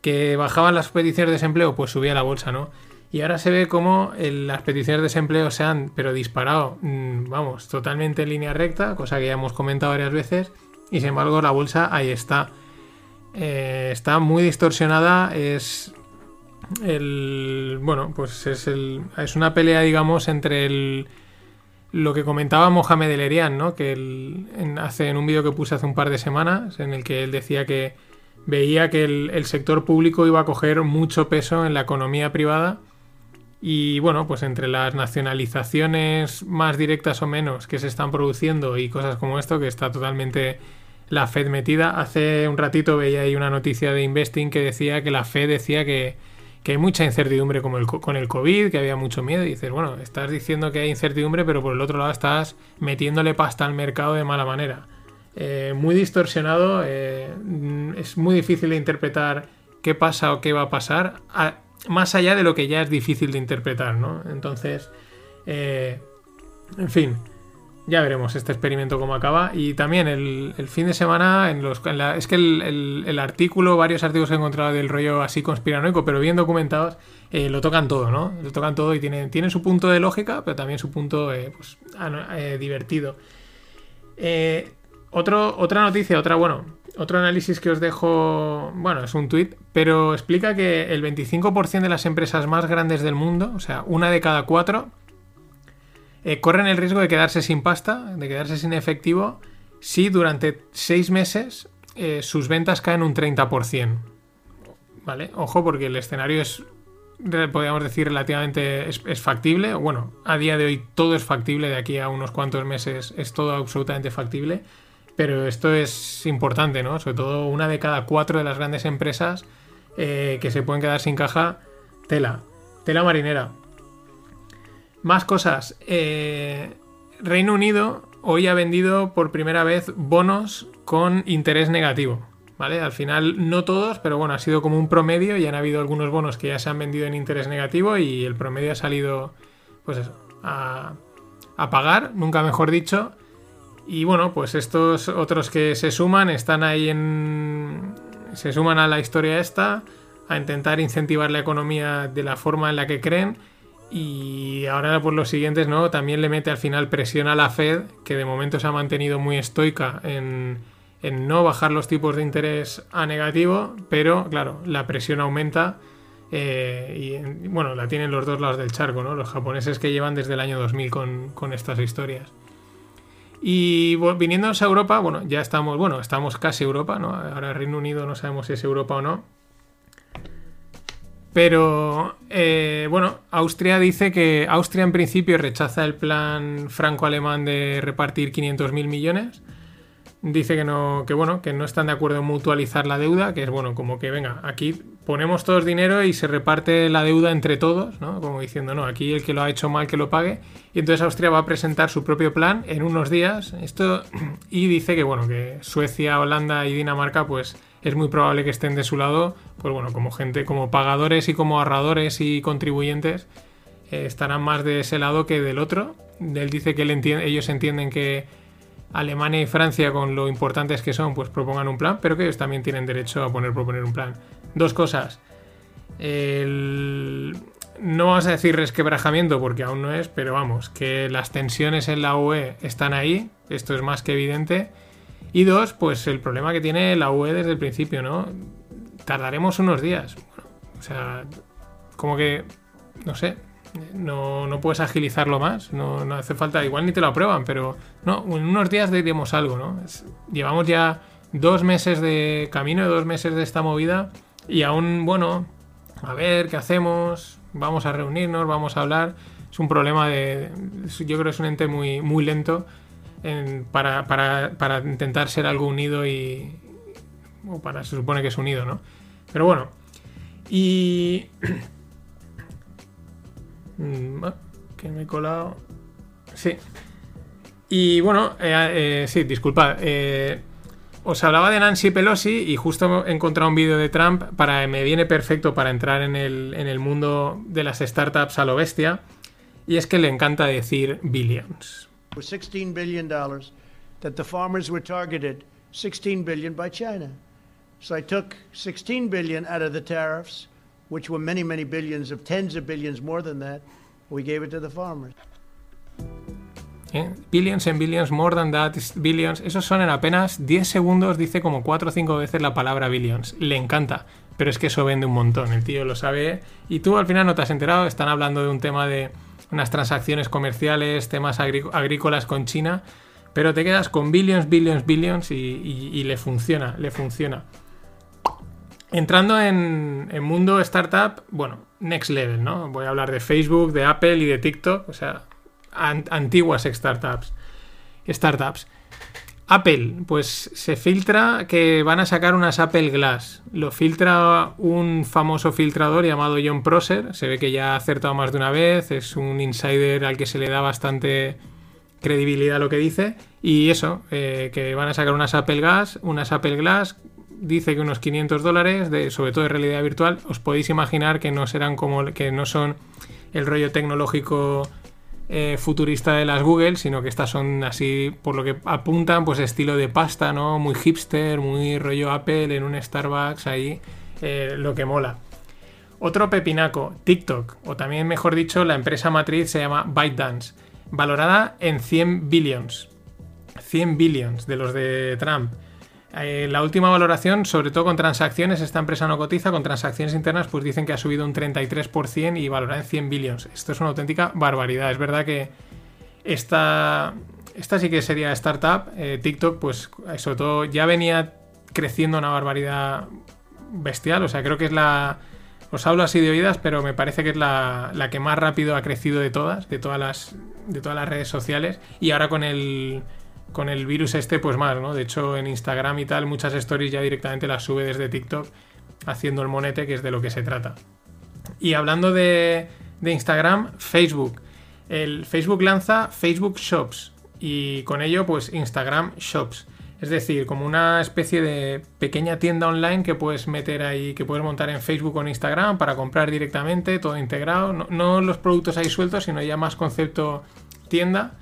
Speaker 1: Que bajaban las peticiones de desempleo, pues subía la bolsa, ¿no? Y ahora se ve como el, las peticiones de desempleo se han, pero disparado, mmm, vamos, totalmente en línea recta, cosa que ya hemos comentado varias veces, y sin embargo la bolsa ahí está. Eh, está muy distorsionada, es el... Bueno, pues es, el, es una pelea, digamos, entre el... Lo que comentaba Mohamed El Erian, ¿no? Que hace, en un vídeo que puse hace un par de semanas, en el que él decía que veía que el, sector público iba a coger mucho peso en la economía privada y bueno, pues entre las nacionalizaciones más directas o menos que se están produciendo y cosas como esto, que está totalmente la Fed metida. Hace un ratito veía ahí una noticia de Investing que decía que la Fed decía que, que hay mucha incertidumbre como el, con el COVID, que había mucho miedo. Y dices, bueno, estás diciendo que hay incertidumbre, pero por el otro lado estás metiéndole pasta al mercado de mala manera. Eh, muy distorsionado, eh, es muy difícil de interpretar qué pasa o qué va a pasar. Más allá de lo que ya es difícil de interpretar, ¿no? Entonces, eh, en fin, ya veremos este experimento cómo acaba. Y también el, fin de semana, en los, es que el, artículo, varios artículos he encontrado del rollo así conspiranoico, pero bien documentados, lo tocan todo, ¿no? Lo tocan todo y tienen, tienen su punto de lógica, pero también su punto pues, divertido. Otro, otra noticia, otra, bueno, otro análisis que os dejo, bueno, es un tuit, pero explica que el 25% de las empresas más grandes del mundo, o sea, una de cada cuatro, eh, corren el riesgo de quedarse sin pasta, de quedarse sin efectivo, si durante seis meses eh, sus ventas caen un 30%. ¿Vale? Ojo, porque el escenario es, podríamos decir, relativamente es, es factible. Bueno, a día de hoy todo es factible, de aquí a unos cuantos meses es todo absolutamente factible pero esto es importante, ¿no? Sobre todo una de cada cuatro de las grandes empresas eh, que se pueden quedar sin caja, tela, tela marinera. Más cosas. Eh, Reino Unido hoy ha vendido por primera vez bonos con interés negativo. ¿Vale? Al final no todos, pero bueno, ha sido como un promedio y han habido algunos bonos que ya se han vendido en interés negativo y el promedio ha salido, pues eso, a, a pagar, nunca mejor dicho. Y bueno, pues estos otros que se suman están ahí en... se suman a la historia esta, a intentar incentivar la economía de la forma en la que creen. Y ahora por los siguientes, ¿no? También le mete al final presión a la Fed, que de momento se ha mantenido muy estoica en, en no bajar los tipos de interés a negativo, pero claro, la presión aumenta. eh, y bueno, la tienen los dos lados del charco, ¿no? Los japoneses que llevan desde el año 2000 con, con estas historias. Y bueno, viniéndonos a Europa, bueno, ya estamos, bueno, estamos casi Europa, ¿no? Ahora Reino Unido no sabemos si es Europa o no. Pero, eh, bueno, Austria dice que Austria en principio rechaza el plan franco-alemán de repartir 500.000 millones. Dice que no, que bueno, que no están de acuerdo en mutualizar la deuda, que es bueno, como que venga, aquí ponemos todos dinero y se reparte la deuda entre todos, ¿no? Como diciendo, no, aquí el que lo ha hecho mal que lo pague. Y entonces Austria va a presentar su propio plan en unos días. Esto, *clears throat* y dice que bueno, que Suecia, Holanda y Dinamarca, pues es muy probable que estén de su lado, pues bueno, como gente, como pagadores y como ahorradores y contribuyentes, eh, estarán más de ese lado que del otro. Él dice que él ellos entienden que Alemania y Francia, con lo importantes que son, pues propongan un plan, pero que ellos también tienen derecho a poner proponer un plan. Dos cosas. El- No vamos a decir resquebrajamiento porque aún no es, pero vamos, que las tensiones en la UE están ahí, esto es más que evidente. Y dos, pues el problema que tiene la UE desde el principio, ¿no? Tardaremos unos días. Bueno, o sea, como que, no sé, no, no puedes agilizarlo más, no, no hace falta, igual ni te lo aprueban, pero no, en unos días diremos algo, ¿no? Llevamos ya dos meses de camino, dos meses de esta movida y aún, bueno, a ver qué hacemos, vamos a reunirnos, vamos a hablar. Es un problema de, yo creo que es un ente muy, muy lento en- para, para- para intentar ser algo unido y, o para, se supone que es unido, ¿no? Pero bueno, y... *clears throat* Mm, ah, que me he colado. Sí. Y bueno, eh, eh, sí, disculpad. eh, os hablaba de Nancy Pelosi y justo he encontrado un vídeo de Trump para me viene perfecto para entrar en el, en el mundo de las startups a lo bestia. Y es que le encanta decir billions.
Speaker 5: was $16 billion, that the farmers were targeted 16 billion by China. So I took 16 billion out of the tariffs, which were many, many billions of tens of billions more than that. We gave it to the farmers.
Speaker 1: ¿eh? Billions and billions, more than that, billions. Esos son en apenas 10 segundos, dice como 4 o 5 veces la palabra billions. Le encanta. Pero es que eso vende un montón, el tío lo sabe. Y tú al final no te has enterado, están hablando de un tema de unas transacciones comerciales, temas agrí- agrícolas con China. Pero te quedas con billions, billions, billions y le funciona, le funciona. Entrando en, en mundo startup, bueno, next level, ¿no? Voy a hablar de Facebook, de Apple y de TikTok, o sea, an- antiguas startups. Startups. Apple, pues se filtra que van a sacar unas Apple Glass. Lo filtra un famoso filtrador llamado John Prosser. Se ve que ya ha acertado más de una vez. Es un insider al que se le da bastante credibilidad a lo que dice. Y eso, eh, que van a sacar unas Apple Glass, unas Apple Glass. Dice que unos 500 dólares, de, sobre todo de realidad virtual. Os podéis imaginar que no serán como que no son el rollo tecnológico eh, futurista de las Google, sino que estas son así, por lo que apuntan, pues estilo de pasta, ¿no? Muy hipster, muy rollo Apple en un Starbucks ahí, eh, lo que mola. Otro pepinaco, TikTok, o también mejor dicho, la empresa matriz se llama ByteDance, valorada en 100 billions. 100 billions de los de Trump. Eh, la última valoración, sobre todo con transacciones, esta empresa no cotiza, con transacciones internas, pues dicen que ha subido un 33% y valorada en 100 billions. Esto es una auténtica barbaridad. Es verdad que esta, esta sí que sería startup. eh, TikTok, pues sobre todo ya venía creciendo una barbaridad bestial. O sea, creo que es la. Os hablo así de oídas, pero me parece que es la, la que más rápido ha crecido de todas, de todas las, de todas las redes sociales. Y ahora con el, con el virus este, pues más, ¿no? De hecho, en Instagram y tal, muchas stories ya directamente las sube desde TikTok haciendo el monete, que es de lo que se trata. Y hablando de, de Instagram, Facebook. El Facebook lanza Facebook Shops y con ello, pues Instagram Shops. Es decir, como una especie de pequeña tienda online que puedes meter ahí, que puedes montar en Facebook o en Instagram para comprar directamente, todo integrado. No, no los productos ahí sueltos, sino ya más concepto tienda.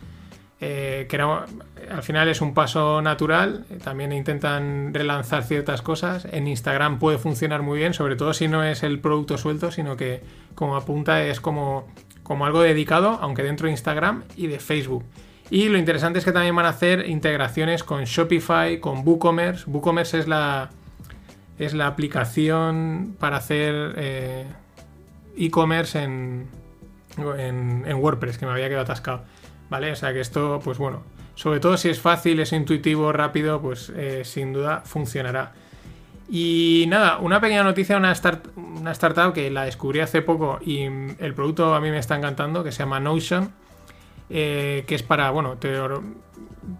Speaker 1: Eh, que era- al final es un paso natural. eh, También intentan relanzar ciertas cosas. En Instagram puede funcionar muy bien, sobre todo si no es el producto suelto, sino que como apunta es como, como algo dedicado, aunque dentro de Instagram y de Facebook. Y lo interesante es que también van a hacer integraciones con Shopify, con WooCommerce. WooCommerce es la, es la aplicación para hacer eh, e-commerce en, en, en WordPress, que me había quedado atascado. ¿Vale? O sea que esto, pues bueno, sobre todo si es fácil, es intuitivo, rápido, pues eh, sin duda funcionará. Y nada, una pequeña noticia, una, start- una startup que la descubrí hace poco y el producto a mí me está encantando, que se llama Notion, eh, que es para, bueno, te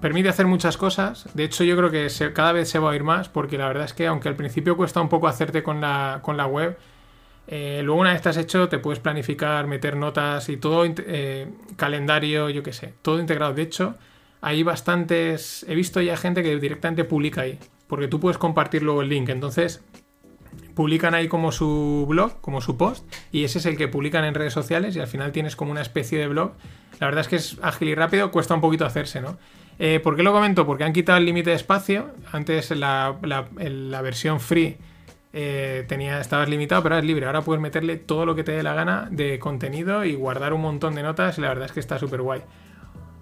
Speaker 1: permite hacer muchas cosas. De hecho, yo creo que cada vez se va a ir más, porque la verdad es que aunque al principio cuesta un poco hacerte con la, con la web, eh, luego una vez estás hecho te puedes planificar, meter notas y todo, eh, calendario, yo qué sé, todo integrado. De hecho, hay bastantes, he visto ya gente que directamente publica ahí, porque tú puedes compartir luego el link. Entonces, publican ahí como su blog, como su post, y ese es el que publican en redes sociales y al final tienes como una especie de blog. La verdad es que es ágil y rápido, cuesta un poquito hacerse, ¿no? Eh, ¿Por qué lo comento? Porque han quitado el límite de espacio. Antes la, la versión free eh, tenía, estabas limitado, pero ahora es libre. Ahora puedes meterle todo lo que te dé la gana de contenido y guardar un montón de notas y la verdad es que está súper guay.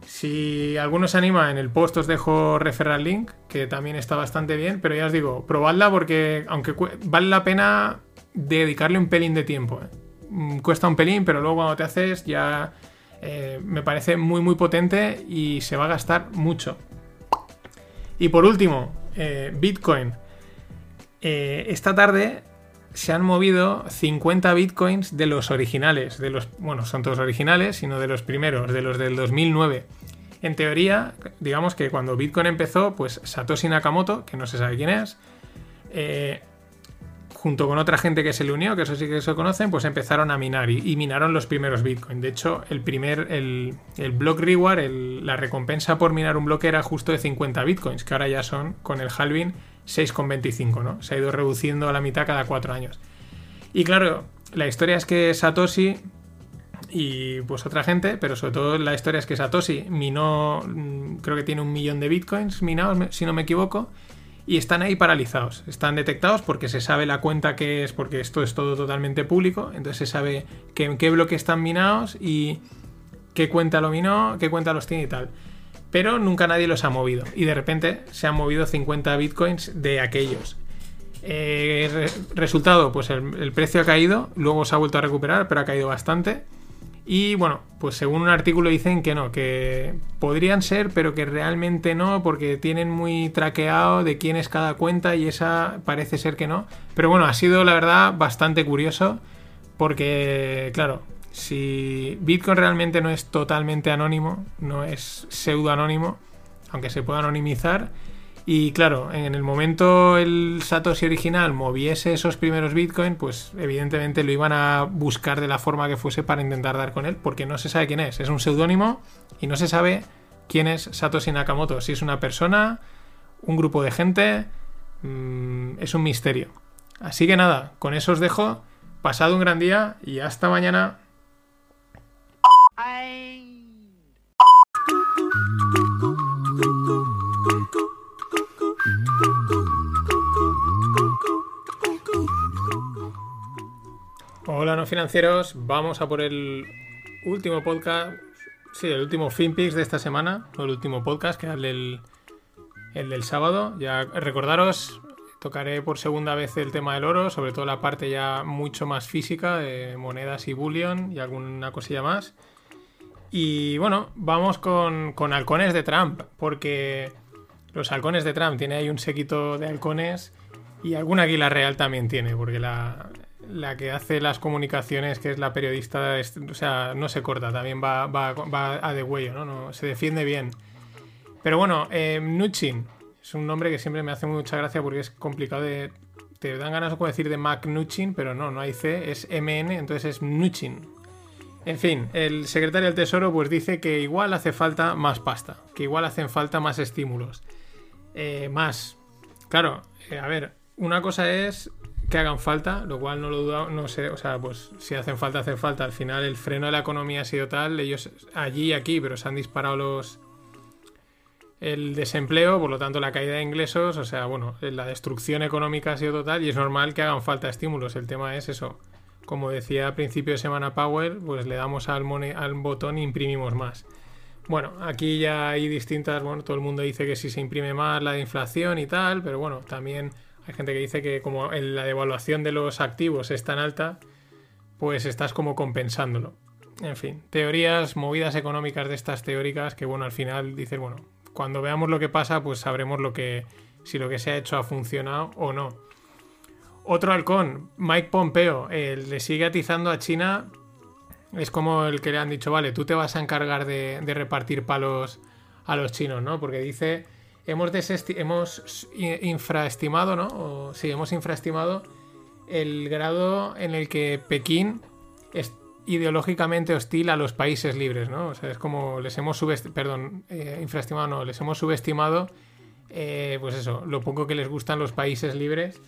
Speaker 1: Si alguno se anima, en el post os dejo referral link, que también está bastante bien, pero ya os digo, probadla porque aunque vale la pena dedicarle un pelín de tiempo. ¿eh? Mm, Cuesta un pelín, pero luego cuando te haces ya eh, me parece muy muy potente y se va a gastar mucho. Y por último, Bitcoin. Eh, esta tarde se han movido 50 bitcoins de los originales, de los, bueno, son todos originales, sino de los primeros, de los del 2009. En teoría, digamos que cuando Bitcoin empezó, pues Satoshi Nakamoto, que no se sabe quién es, eh, junto con otra gente que se le unió, que eso sí que se conocen, pues empezaron a minar y, minaron los primeros Bitcoin. De hecho, el primer, el, el block reward, la recompensa por minar un bloque era justo de 50 Bitcoins, que ahora ya son, con el halving, 6,25, ¿no? Se ha ido reduciendo a la mitad cada cuatro años. Y claro, la historia es que Satoshi y pues otra gente, pero sobre todo la historia es que Satoshi minó, mm, creo que tiene un millón de bitcoins minados, si no me equivoco, y están ahí paralizados. Están detectados porque se sabe la cuenta que es, porque esto es todo totalmente público, entonces se sabe en qué bloque están minados y qué cuenta lo minó, qué cuenta los tiene y tal. Pero nunca nadie los ha movido. Y de repente se han movido 50 bitcoins de aquellos. Eh, re- resultado, pues el precio ha caído, luego se ha vuelto a recuperar, pero ha caído bastante. Y bueno, pues según un artículo dicen que no, que podrían ser, pero que realmente no, porque tienen muy traqueado de quién es cada cuenta y esa parece ser que no. Pero bueno, ha sido la verdad bastante curioso, porque claro, si Bitcoin realmente no es totalmente anónimo, no es pseudo anónimo, aunque se pueda anonimizar, y claro, en el momento el Satoshi original moviese esos primeros Bitcoin, pues evidentemente lo iban a buscar de la forma que fuese para intentar dar con él, porque no se sabe quién es. Es un seudónimo y no se sabe quién es Satoshi Nakamoto. Si es una persona, un grupo de gente, mm, es un misterio. Así que nada, con eso os dejo. Pasado un gran día y hasta mañana. Hola no financieros, vamos a por el último podcast, sí, el último FinPix de esta semana, o el último podcast, que es el, el del sábado. Ya recordaros, tocaré por segunda vez el tema del oro, sobre todo la parte ya mucho más física de monedas y bullion y alguna cosilla más. Y bueno, vamos con, con halcones de Trump, porque los halcones de Trump tiene ahí un sequito de halcones y alguna águila real también tiene, porque la, la que hace las comunicaciones, que es la periodista, o sea, no se corta, también va, va, va a de huello, ¿no? No, Se defiende bien. Pero bueno, eh, Mnuchin es un nombre que siempre me hace mucha gracia porque es complicado de... Te dan ganas de decir de Mnuchin, pero no, no hay C, es MN, entonces es Mnuchin. En fin, el secretario del Tesoro pues dice que igual hace falta más pasta, que igual hacen falta más estímulos. Eh, más. Claro, eh, a ver, una cosa es que hagan falta, lo cual no lo dudo, no sé, o sea, pues si hacen falta, hacen falta. Al final el freno de la economía ha sido tal, ellos allí y aquí, pero se han disparado los, el desempleo, por lo tanto la caída de ingresos, o sea, bueno, la destrucción económica ha sido total y es normal que hagan falta estímulos. El tema es eso. Como decía a principio de semana Power, pues le damos al, al botón e imprimimos más. Bueno, aquí ya hay distintas, bueno, todo el mundo dice que si se imprime más la de inflación y tal, pero bueno, también hay gente que dice que como la devaluación de los activos es tan alta, pues estás como compensándolo. En fin, teorías, movidas económicas de estas teóricas que bueno, al final dices, bueno, cuando veamos lo que pasa, pues sabremos lo que, si lo que se ha hecho ha funcionado o no. Otro halcón, Mike Pompeo, le sigue atizando a China. Es como el que le han dicho, vale, tú te vas a encargar de, repartir palos a los chinos, ¿no? Porque dice, hemos, hemos infraestimado, ¿no? Sí, hemos infraestimado el grado en el que Pekín es ideológicamente hostil a los países libres, ¿no? O sea, es como les hemos subestimado, perdón, eh, infraestimado no, les hemos subestimado, eh, pues eso, lo poco que les gustan los países libres.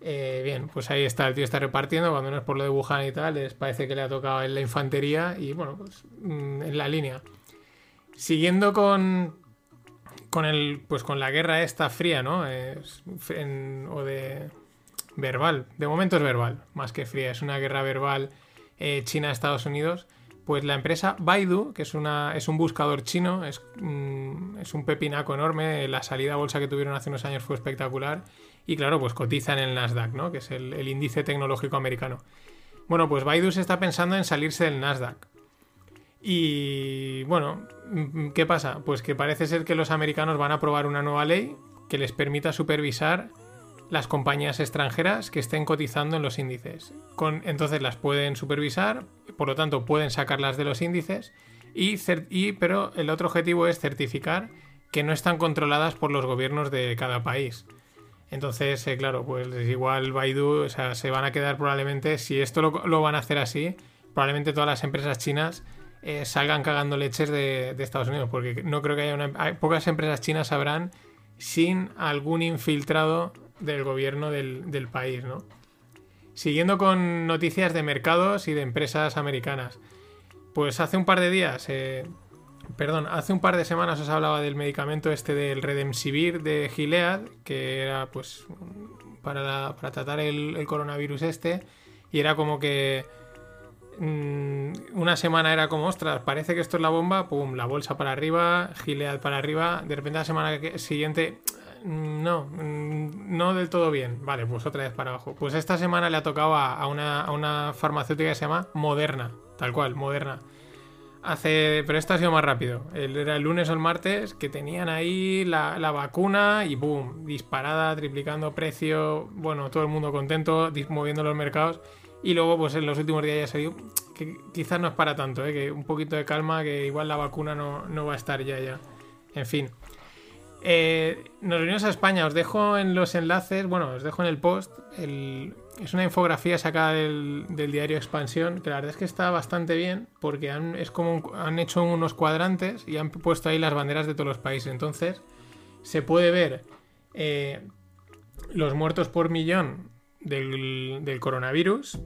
Speaker 1: Eh, bien, pues ahí está, el tío está repartiendo, cuando no es por lo de Wuhan y tal, les parece que le ha tocado en la infantería y bueno, pues mm, en la línea. Siguiendo con, con el, pues con la guerra esta fría, ¿no? o de verbal, de momento es verbal, más que fría, es una guerra verbal eh, China-Estados Unidos, pues la empresa Baidu, que es, una, es un buscador chino, es, mm, es, un pepinaco enorme, la salida a bolsa que tuvieron hace unos años fue espectacular y claro, pues cotizan en el Nasdaq, ¿no? que es el, índice tecnológico americano. Bueno, pues Baidu se está pensando en salirse del Nasdaq. Y bueno, mm, ¿qué pasa? Pues que parece ser que los americanos van a aprobar una nueva ley que les permita supervisar las compañías extranjeras que estén cotizando en los índices. Entonces las pueden supervisar, por lo tanto pueden sacarlas de los índices, y, pero el otro objetivo es certificar que no están controladas por los gobiernos de cada país. Entonces, eh, claro, pues igual Baidu, o sea, se van a quedar probablemente, si esto lo, van a hacer así, probablemente todas las empresas chinas eh, salgan cagando leches de, Estados Unidos, porque no creo que haya una... pocas empresas chinas sabrán sin algún infiltrado del gobierno del, país, ¿no? Siguiendo con noticias de mercados y de empresas americanas. Pues hace un par de días, eh, perdón, hace un par de semanas os hablaba del medicamento este del Redemsivir de Gilead, que era pues para, para tratar el, coronavirus este, y era como que mm, una semana era como, ostras, parece que esto es la bomba, pum, la bolsa para arriba, Gilead para arriba, de repente la semana siguiente Mm, no, mm, no del todo bien. Vale, pues otra vez para abajo. Pues esta semana le ha tocado a, una, farmacéutica que se llama Moderna, tal cual, Moderna. Hace, pero esto ha sido más rápido. Era el lunes o el martes que tenían ahí la, vacuna y boom, disparada, triplicando precio. Bueno, todo el mundo contento, moviendo los mercados. Y luego, pues en los últimos días ya dio que quizás no es para tanto, ¿eh? que un poquito de calma, que igual la vacuna no, no va a estar ya, ya. En fin. Eh, nos venimos a España, os dejo en los enlaces, bueno, os dejo en el post, es una infografía sacada del, diario Expansión, que la verdad es que está bastante bien, porque han, es como han hecho unos cuadrantes y han puesto ahí las banderas de todos los países. Entonces, se puede ver eh, los muertos por millón del, del coronavirus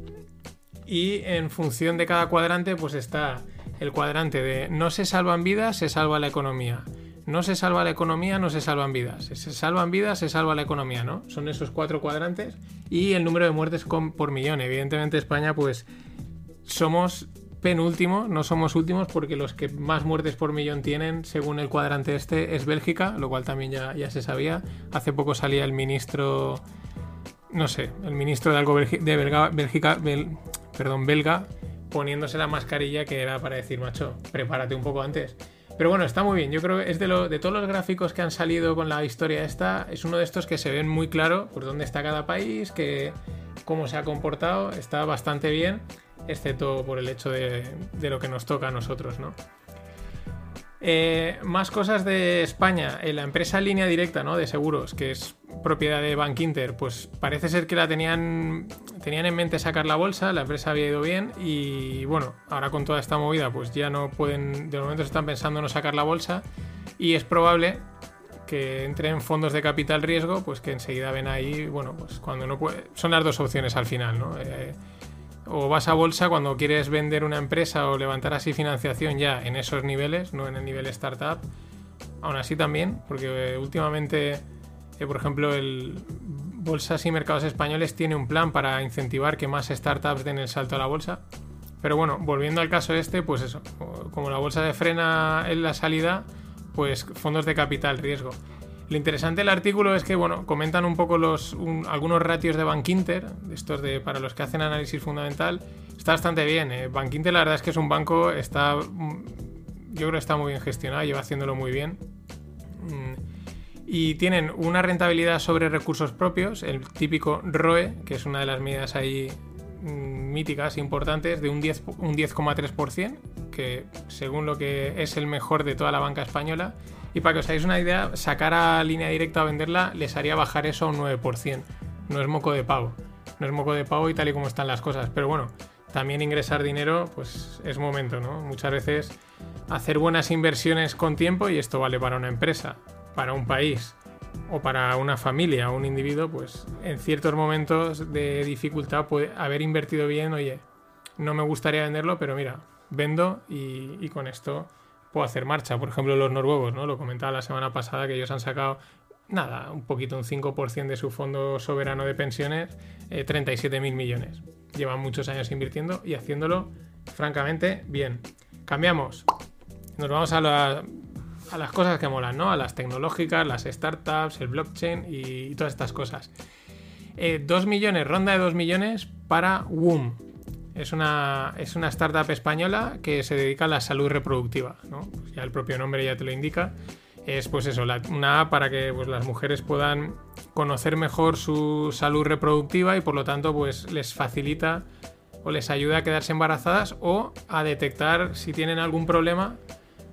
Speaker 1: y en función de cada cuadrante, pues está el cuadrante de no se salvan vidas, se salva la economía no se salva la economía, no se salvan vidas. Se salvan vidas, se salva la economía, ¿no? Son esos cuatro cuadrantes y el número de muertes por millón. Evidentemente España, pues somos penúltimos, no somos últimos porque los que más muertes por millón tienen, según el cuadrante este, es Bélgica, lo cual también ya, ya se sabía. Hace poco salía el ministro, no sé, el ministro de algo de Belga, Bélgica, perdón, belga, poniéndose la mascarilla que era para decir, macho, prepárate un poco antes. Pero bueno, está muy bien. Yo creo que es de, todos los gráficos que han salido con la historia esta, es uno de estos que se ven muy claro por dónde está cada país, que cómo se ha comportado. Está bastante bien, excepto por el hecho de lo que nos toca a nosotros, ¿no? Eh, más cosas de España. En la empresa Línea Directa ¿no? de seguros, que es propiedad de Bank Inter, pues parece ser que la tenían, tenían en mente sacar la bolsa, la empresa había ido bien y bueno, ahora con toda esta movida pues ya no pueden, de momento están pensando no sacar la bolsa y es probable que entren fondos de capital riesgo, pues que enseguida ven ahí, bueno, pues cuando no puede, son las dos opciones al final, ¿no? Eh, o vas a bolsa cuando quieres vender una empresa o levantar así financiación ya en esos niveles, no en el nivel startup, aún así también, porque eh, últimamente, eh, por ejemplo, el Bolsas y Mercados Españoles tiene un plan para incentivar que más startups den el salto a la bolsa. Pero bueno, volviendo al caso este, pues eso, como la bolsa de frena en la salida, pues fondos de capital riesgo. Lo interesante del artículo es que, bueno, comentan un poco los, algunos ratios de Bank Inter, estos de, para los que hacen análisis fundamental. Está bastante bien. Eh. Bank Inter, la verdad es que es un banco, está, mm, yo creo que está muy bien gestionado, lleva haciéndolo muy bien. Mm, y tienen una rentabilidad sobre recursos propios, el típico ROE, que es una de las medidas ahí mm, míticas importantes, de un 10,3%, un que según lo que es el mejor de toda la banca española. Y para que os hagáis una idea, sacar a línea directa a venderla les haría bajar eso a un 9%. No es moco de pago. No es moco de pago y tal y como están las cosas. Pero bueno, también ingresar dinero, pues es momento, ¿no? Muchas veces hacer buenas inversiones con tiempo, y esto vale para una empresa, para un país o para una familia o un individuo, pues en ciertos momentos de dificultad puede haber invertido bien, oye, no me gustaría venderlo, pero mira, vendo y, con esto puedo hacer marcha. Por ejemplo, los noruegos, ¿no? Lo comentaba la semana pasada que ellos han sacado, nada, un poquito, un 5% de su fondo soberano de pensiones, eh, 37 mil millones. Llevan muchos años invirtiendo y haciéndolo, francamente, bien. Cambiamos. Nos vamos a la, a las cosas que molan, ¿no? A las tecnológicas, las startups, el blockchain y, todas estas cosas. Eh, 2 millones, ronda de 2 millones para WOM. Es una, es una startup española que se dedica a la salud reproductiva, ¿no? Ya el propio nombre ya te lo indica. Es pues eso, una app para que pues, las mujeres puedan conocer mejor su salud reproductiva y por lo tanto pues les facilita o les ayuda a quedarse embarazadas o a detectar si tienen algún problema,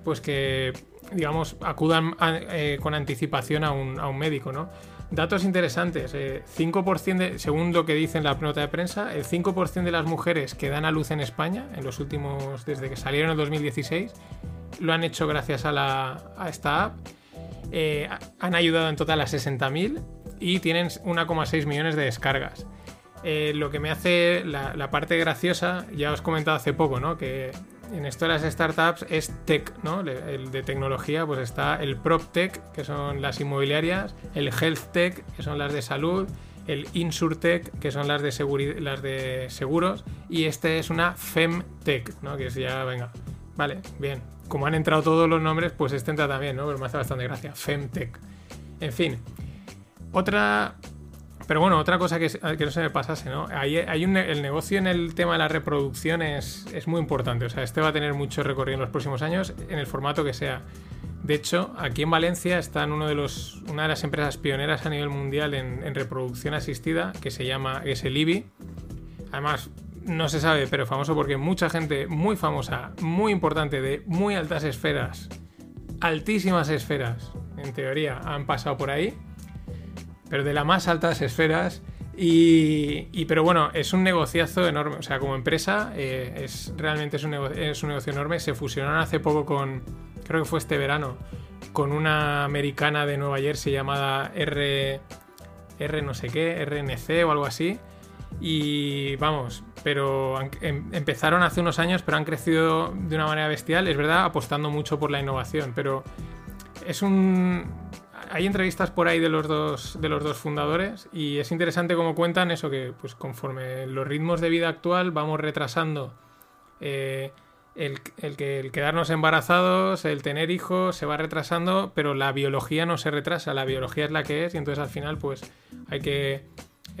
Speaker 1: pues que digamos, acudan eh, con anticipación a un, a un, médico, ¿no? Datos interesantes, 5% eh, de, según lo que dice en la nota de prensa, el 5% de las mujeres que dan a luz en España, en los últimos, desde que salieron en el 2016, lo han hecho gracias a, la, esta app. Eh, han ayudado en total a 60.000 y tienen 1,6 millones de descargas. lo que me hace la, la, parte graciosa, ya os he comentado hace poco, ¿no? Que en esto de las startups es tech, ¿no? El de tecnología, pues está el prop tech, que son las inmobiliarias, el health tech, que son las de salud, el insurtech, que son las de, las de seguros, y este es una femtech, ¿no? Que es ya, venga, vale, bien. Como han entrado todos los nombres, pues este entra también, ¿no? Pero me hace bastante gracia, femtech. En fin, otra pero bueno, otra cosa que, no se me pasase, ¿no? Hay, el negocio en el tema de la reproducción es, muy importante. O sea, este va a tener mucho recorrido en los próximos años, en el formato que sea. De hecho, aquí en Valencia está uno de los, una de las empresas pioneras a nivel mundial en, reproducción asistida, que se llama, IBI. Además, no se sabe, pero famoso porque mucha gente muy famosa, muy importante, de muy altas esferas, altísimas esferas, en teoría, han pasado por ahí pero de las más altas esferas. Y, pero bueno, es un negociazo enorme. O sea, como empresa, eh, es realmente es un, es un negocio enorme. Se fusionaron hace poco con, creo que fue este verano, con una americana de Nueva Jersey llamada R, R no sé qué, RNC o algo así. Y vamos, pero em, empezaron hace unos años, pero han crecido de una manera bestial, es verdad, apostando mucho por la innovación. Pero es un, hay entrevistas por ahí de los dos de los dos fundadores y es interesante cómo cuentan eso que pues conforme los ritmos de vida actual vamos retrasando eh, el, que, el quedarnos embarazados, el tener hijos se va retrasando, pero la biología no se retrasa, la biología es la que es y entonces al final pues hay que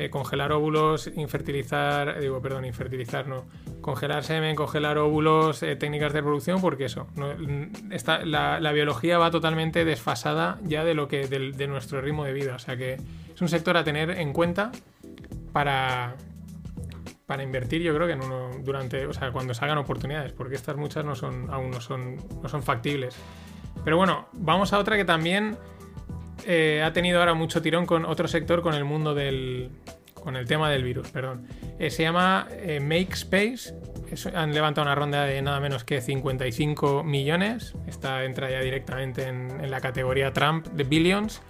Speaker 1: eh, congelar óvulos, infertilizar, eh, digo, perdón, infertilizar no, congelar semen, congelar óvulos, eh, técnicas de reproducción, porque eso, la, biología va totalmente desfasada ya de lo que de, nuestro ritmo de vida, o sea que es un sector a tener en cuenta para, para invertir, yo creo que en uno durante, o sea, cuando salgan oportunidades, porque estas muchas no son, aún no son, no son factibles. Pero bueno, vamos a otra que también eh, ha tenido ahora mucho tirón con otro sector, con el mundo del. con el tema del virus, perdón. Eh, se llama eh, Make Space. han levantado una ronda de nada menos que 55 millones. Esta entra ya directamente en, la categoría Trump de Billions.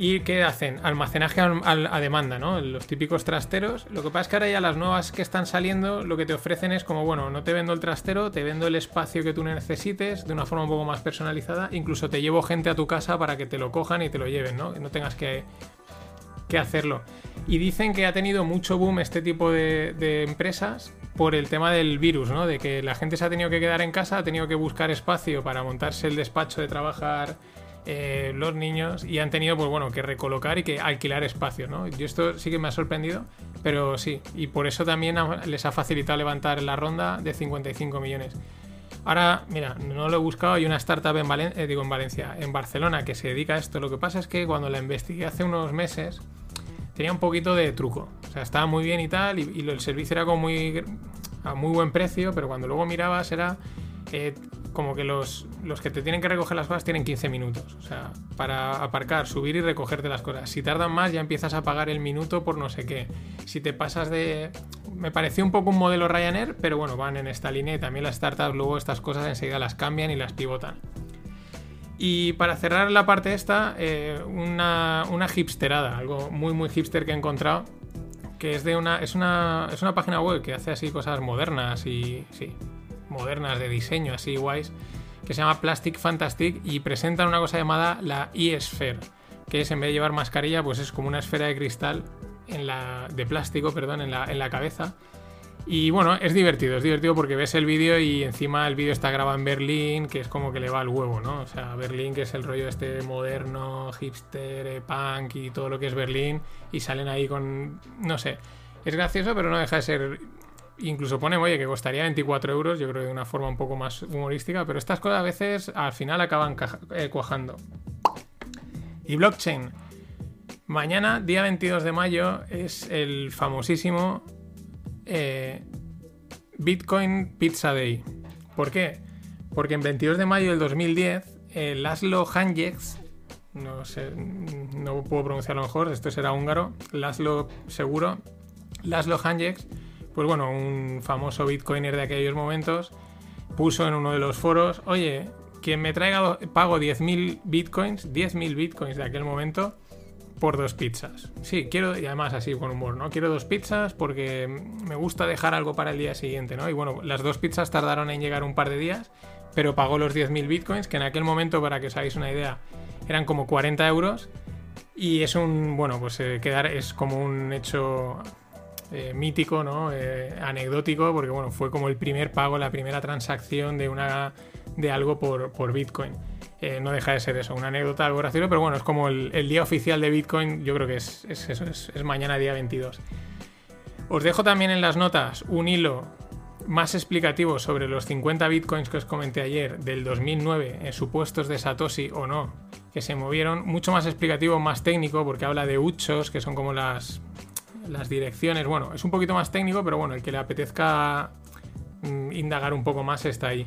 Speaker 1: ¿Y qué hacen? Almacenaje al- al- a demanda, ¿no? Los típicos trasteros. Lo que pasa es que ahora ya las nuevas que están saliendo, lo que te ofrecen es como, bueno, no te vendo el trastero, te vendo el espacio que tú necesites de una forma un poco más personalizada. Incluso te llevo gente a tu casa para que te lo cojan y te lo lleven, ¿no? Que no tengas que, que hacerlo. Y dicen que ha tenido mucho boom este tipo de empresas por el tema del virus, ¿no? De que la gente se ha tenido que quedar en casa, ha tenido que buscar espacio para montarse el despacho de trabajar eh, los niños y han tenido, pues bueno, que recolocar y que alquilar espacio, ¿no? Yo esto sí que me ha sorprendido, pero sí, y por eso también les ha facilitado levantar la ronda de 55 millones. Ahora, mira, no lo he buscado, hay una startup en, Valen- eh, digo, en Valencia, en Barcelona, que se dedica a esto. Lo que pasa es que cuando la investigué hace unos meses, tenía un poquito de truco. O sea, estaba muy bien y tal, y, y el servicio era como muy a muy buen precio, pero cuando luego mirabas era como que los, los que te tienen que recoger las cosas tienen 15 minutos. O sea, para aparcar, subir y recogerte las cosas. Si tardan más, ya empiezas a pagar el minuto por no sé qué. Si te pasas de. Me pareció un poco un modelo Ryanair, pero bueno, van en esta línea y también las startups luego estas cosas enseguida las cambian y las pivotan. Y para cerrar la parte esta, eh, una, una hipsterada, algo muy muy hipster que he encontrado, que es de una es una es una página web que hace así cosas modernas y sí, modernas de diseño así guays, que se llama Plastic Fantastic y presentan una cosa llamada la e-sphere, que es en vez de llevar mascarilla, pues es como una esfera de cristal en la de plástico, perdón, en la, en la cabeza. Y bueno, es divertido, es divertido porque ves el vídeo y encima el vídeo está grabado en Berlín, que es como que le va al huevo, ¿no? O sea, Berlín, que es el rollo este moderno, hipster, punk y todo lo que es Berlín, y salen ahí con. No sé. Es gracioso, pero no deja de ser. Incluso pone, oye, que costaría 24 euros, yo creo de una forma un poco más humorística, pero estas cosas a veces al final acaban eh, cuajando. Y blockchain. Mañana, día 22 de mayo, es el famosísimo eh, Bitcoin Pizza Day. ¿Por qué? Porque en 22 de mayo del 2010, eh, Laszlo Hanjeks, no sé, no puedo pronunciarlo mejor, esto será húngaro, Laszlo seguro, Laszlo Hanjeks, pues bueno, un famoso bitcoiner de aquellos momentos, puso en uno de los foros, oye, quien me traiga, pago 10.000 bitcoins, 10.000 bitcoins de aquel momento, por dos pizzas. Sí, quiero, y además así con humor, ¿no? Quiero dos pizzas porque me gusta dejar algo para el día siguiente, ¿no? Y bueno, las dos pizzas tardaron en llegar un par de días, pero pagó los 10.000 bitcoins, que en aquel momento, para que os hagáis una idea, eran como 40 euros. Y es un, bueno, pues eh, quedar, es como un hecho eh, mítico, ¿no? Eh, anecdótico, porque bueno, fue como el primer pago, la primera transacción de una de algo por, por Bitcoin. Eh, no deja de ser eso, una anécdota, algo gracioso, pero bueno, es como el, día oficial de Bitcoin, yo creo que es, es eso, es, mañana día 22. Os dejo también en las notas un hilo más explicativo sobre los 50 bitcoins que os comenté ayer del 2009, en supuestos de Satoshi o no, que se movieron, mucho más explicativo, más técnico, porque habla de uchos, que son como las, las direcciones. Bueno, es un poquito más técnico, pero bueno, el que le apetezca mm, indagar un poco más está ahí.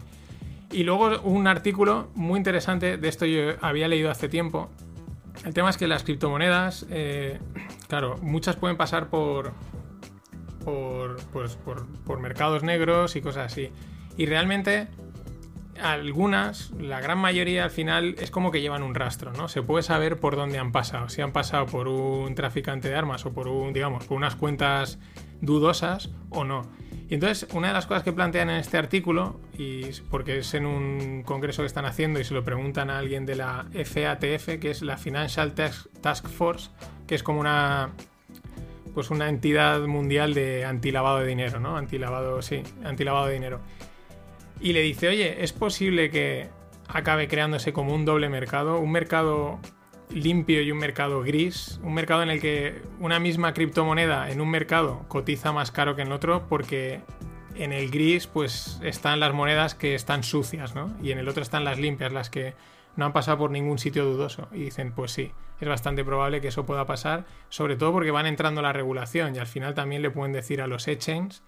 Speaker 1: Y luego un artículo muy interesante, de esto yo había leído hace tiempo. El tema es que las criptomonedas, eh, claro, muchas pueden pasar por, por, pues, por, por mercados negros y cosas así. Y realmente algunas, la gran mayoría al final es como que llevan un rastro, ¿no? Se puede saber por dónde han pasado. Si han pasado por un traficante de armas o por un, digamos, por unas cuentas dudosas o no. Y entonces, una de las cosas que plantean en este artículo, y porque es en un congreso que están haciendo y se lo preguntan a alguien de la FATF, que es la Financial Task Force, que es como una pues una entidad mundial de antilavado de dinero, ¿no? Antilavado, sí, antilavado de dinero. Y le dice, oye, ¿es posible que acabe creándose como un doble mercado? Un mercado limpio y un mercado gris. Un mercado en el que una misma criptomoneda en un mercado cotiza más caro que en otro porque en el gris pues están las monedas que están sucias, ¿no? Y en el otro están las limpias, las que no han pasado por ningún sitio dudoso. Y dicen, pues sí, es bastante probable que eso pueda pasar, sobre todo porque van entrando la regulación y al final también le pueden decir a los exchanges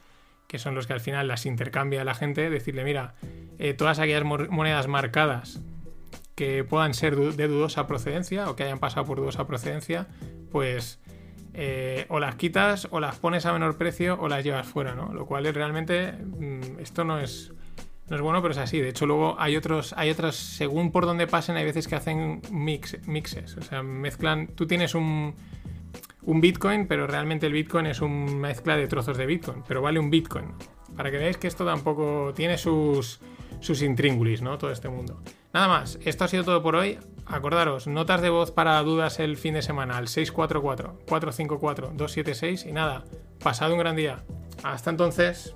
Speaker 1: que son los que al final las intercambia la gente, decirle, mira, eh, todas aquellas mo- monedas marcadas que puedan ser de dudosa procedencia o que hayan pasado por dudosa procedencia, pues eh, o las quitas o las pones a menor precio o las llevas fuera, ¿no? Lo cual es realmente, mm, esto no es, no es bueno, pero es así. De hecho, luego hay otros, hay otros, según por donde pasen, hay veces que hacen mix, mixes. O sea, mezclan. Tú tienes un, un Bitcoin, pero realmente el Bitcoin es una mezcla de trozos de Bitcoin, pero vale un Bitcoin. Para que veáis que esto tampoco tiene sus, sus intríngulis, ¿no? Todo este mundo. Nada más, esto ha sido todo por hoy. Acordaros, notas de voz para dudas el fin de semana al 644-454-276 y nada, pasad un gran día. Hasta entonces.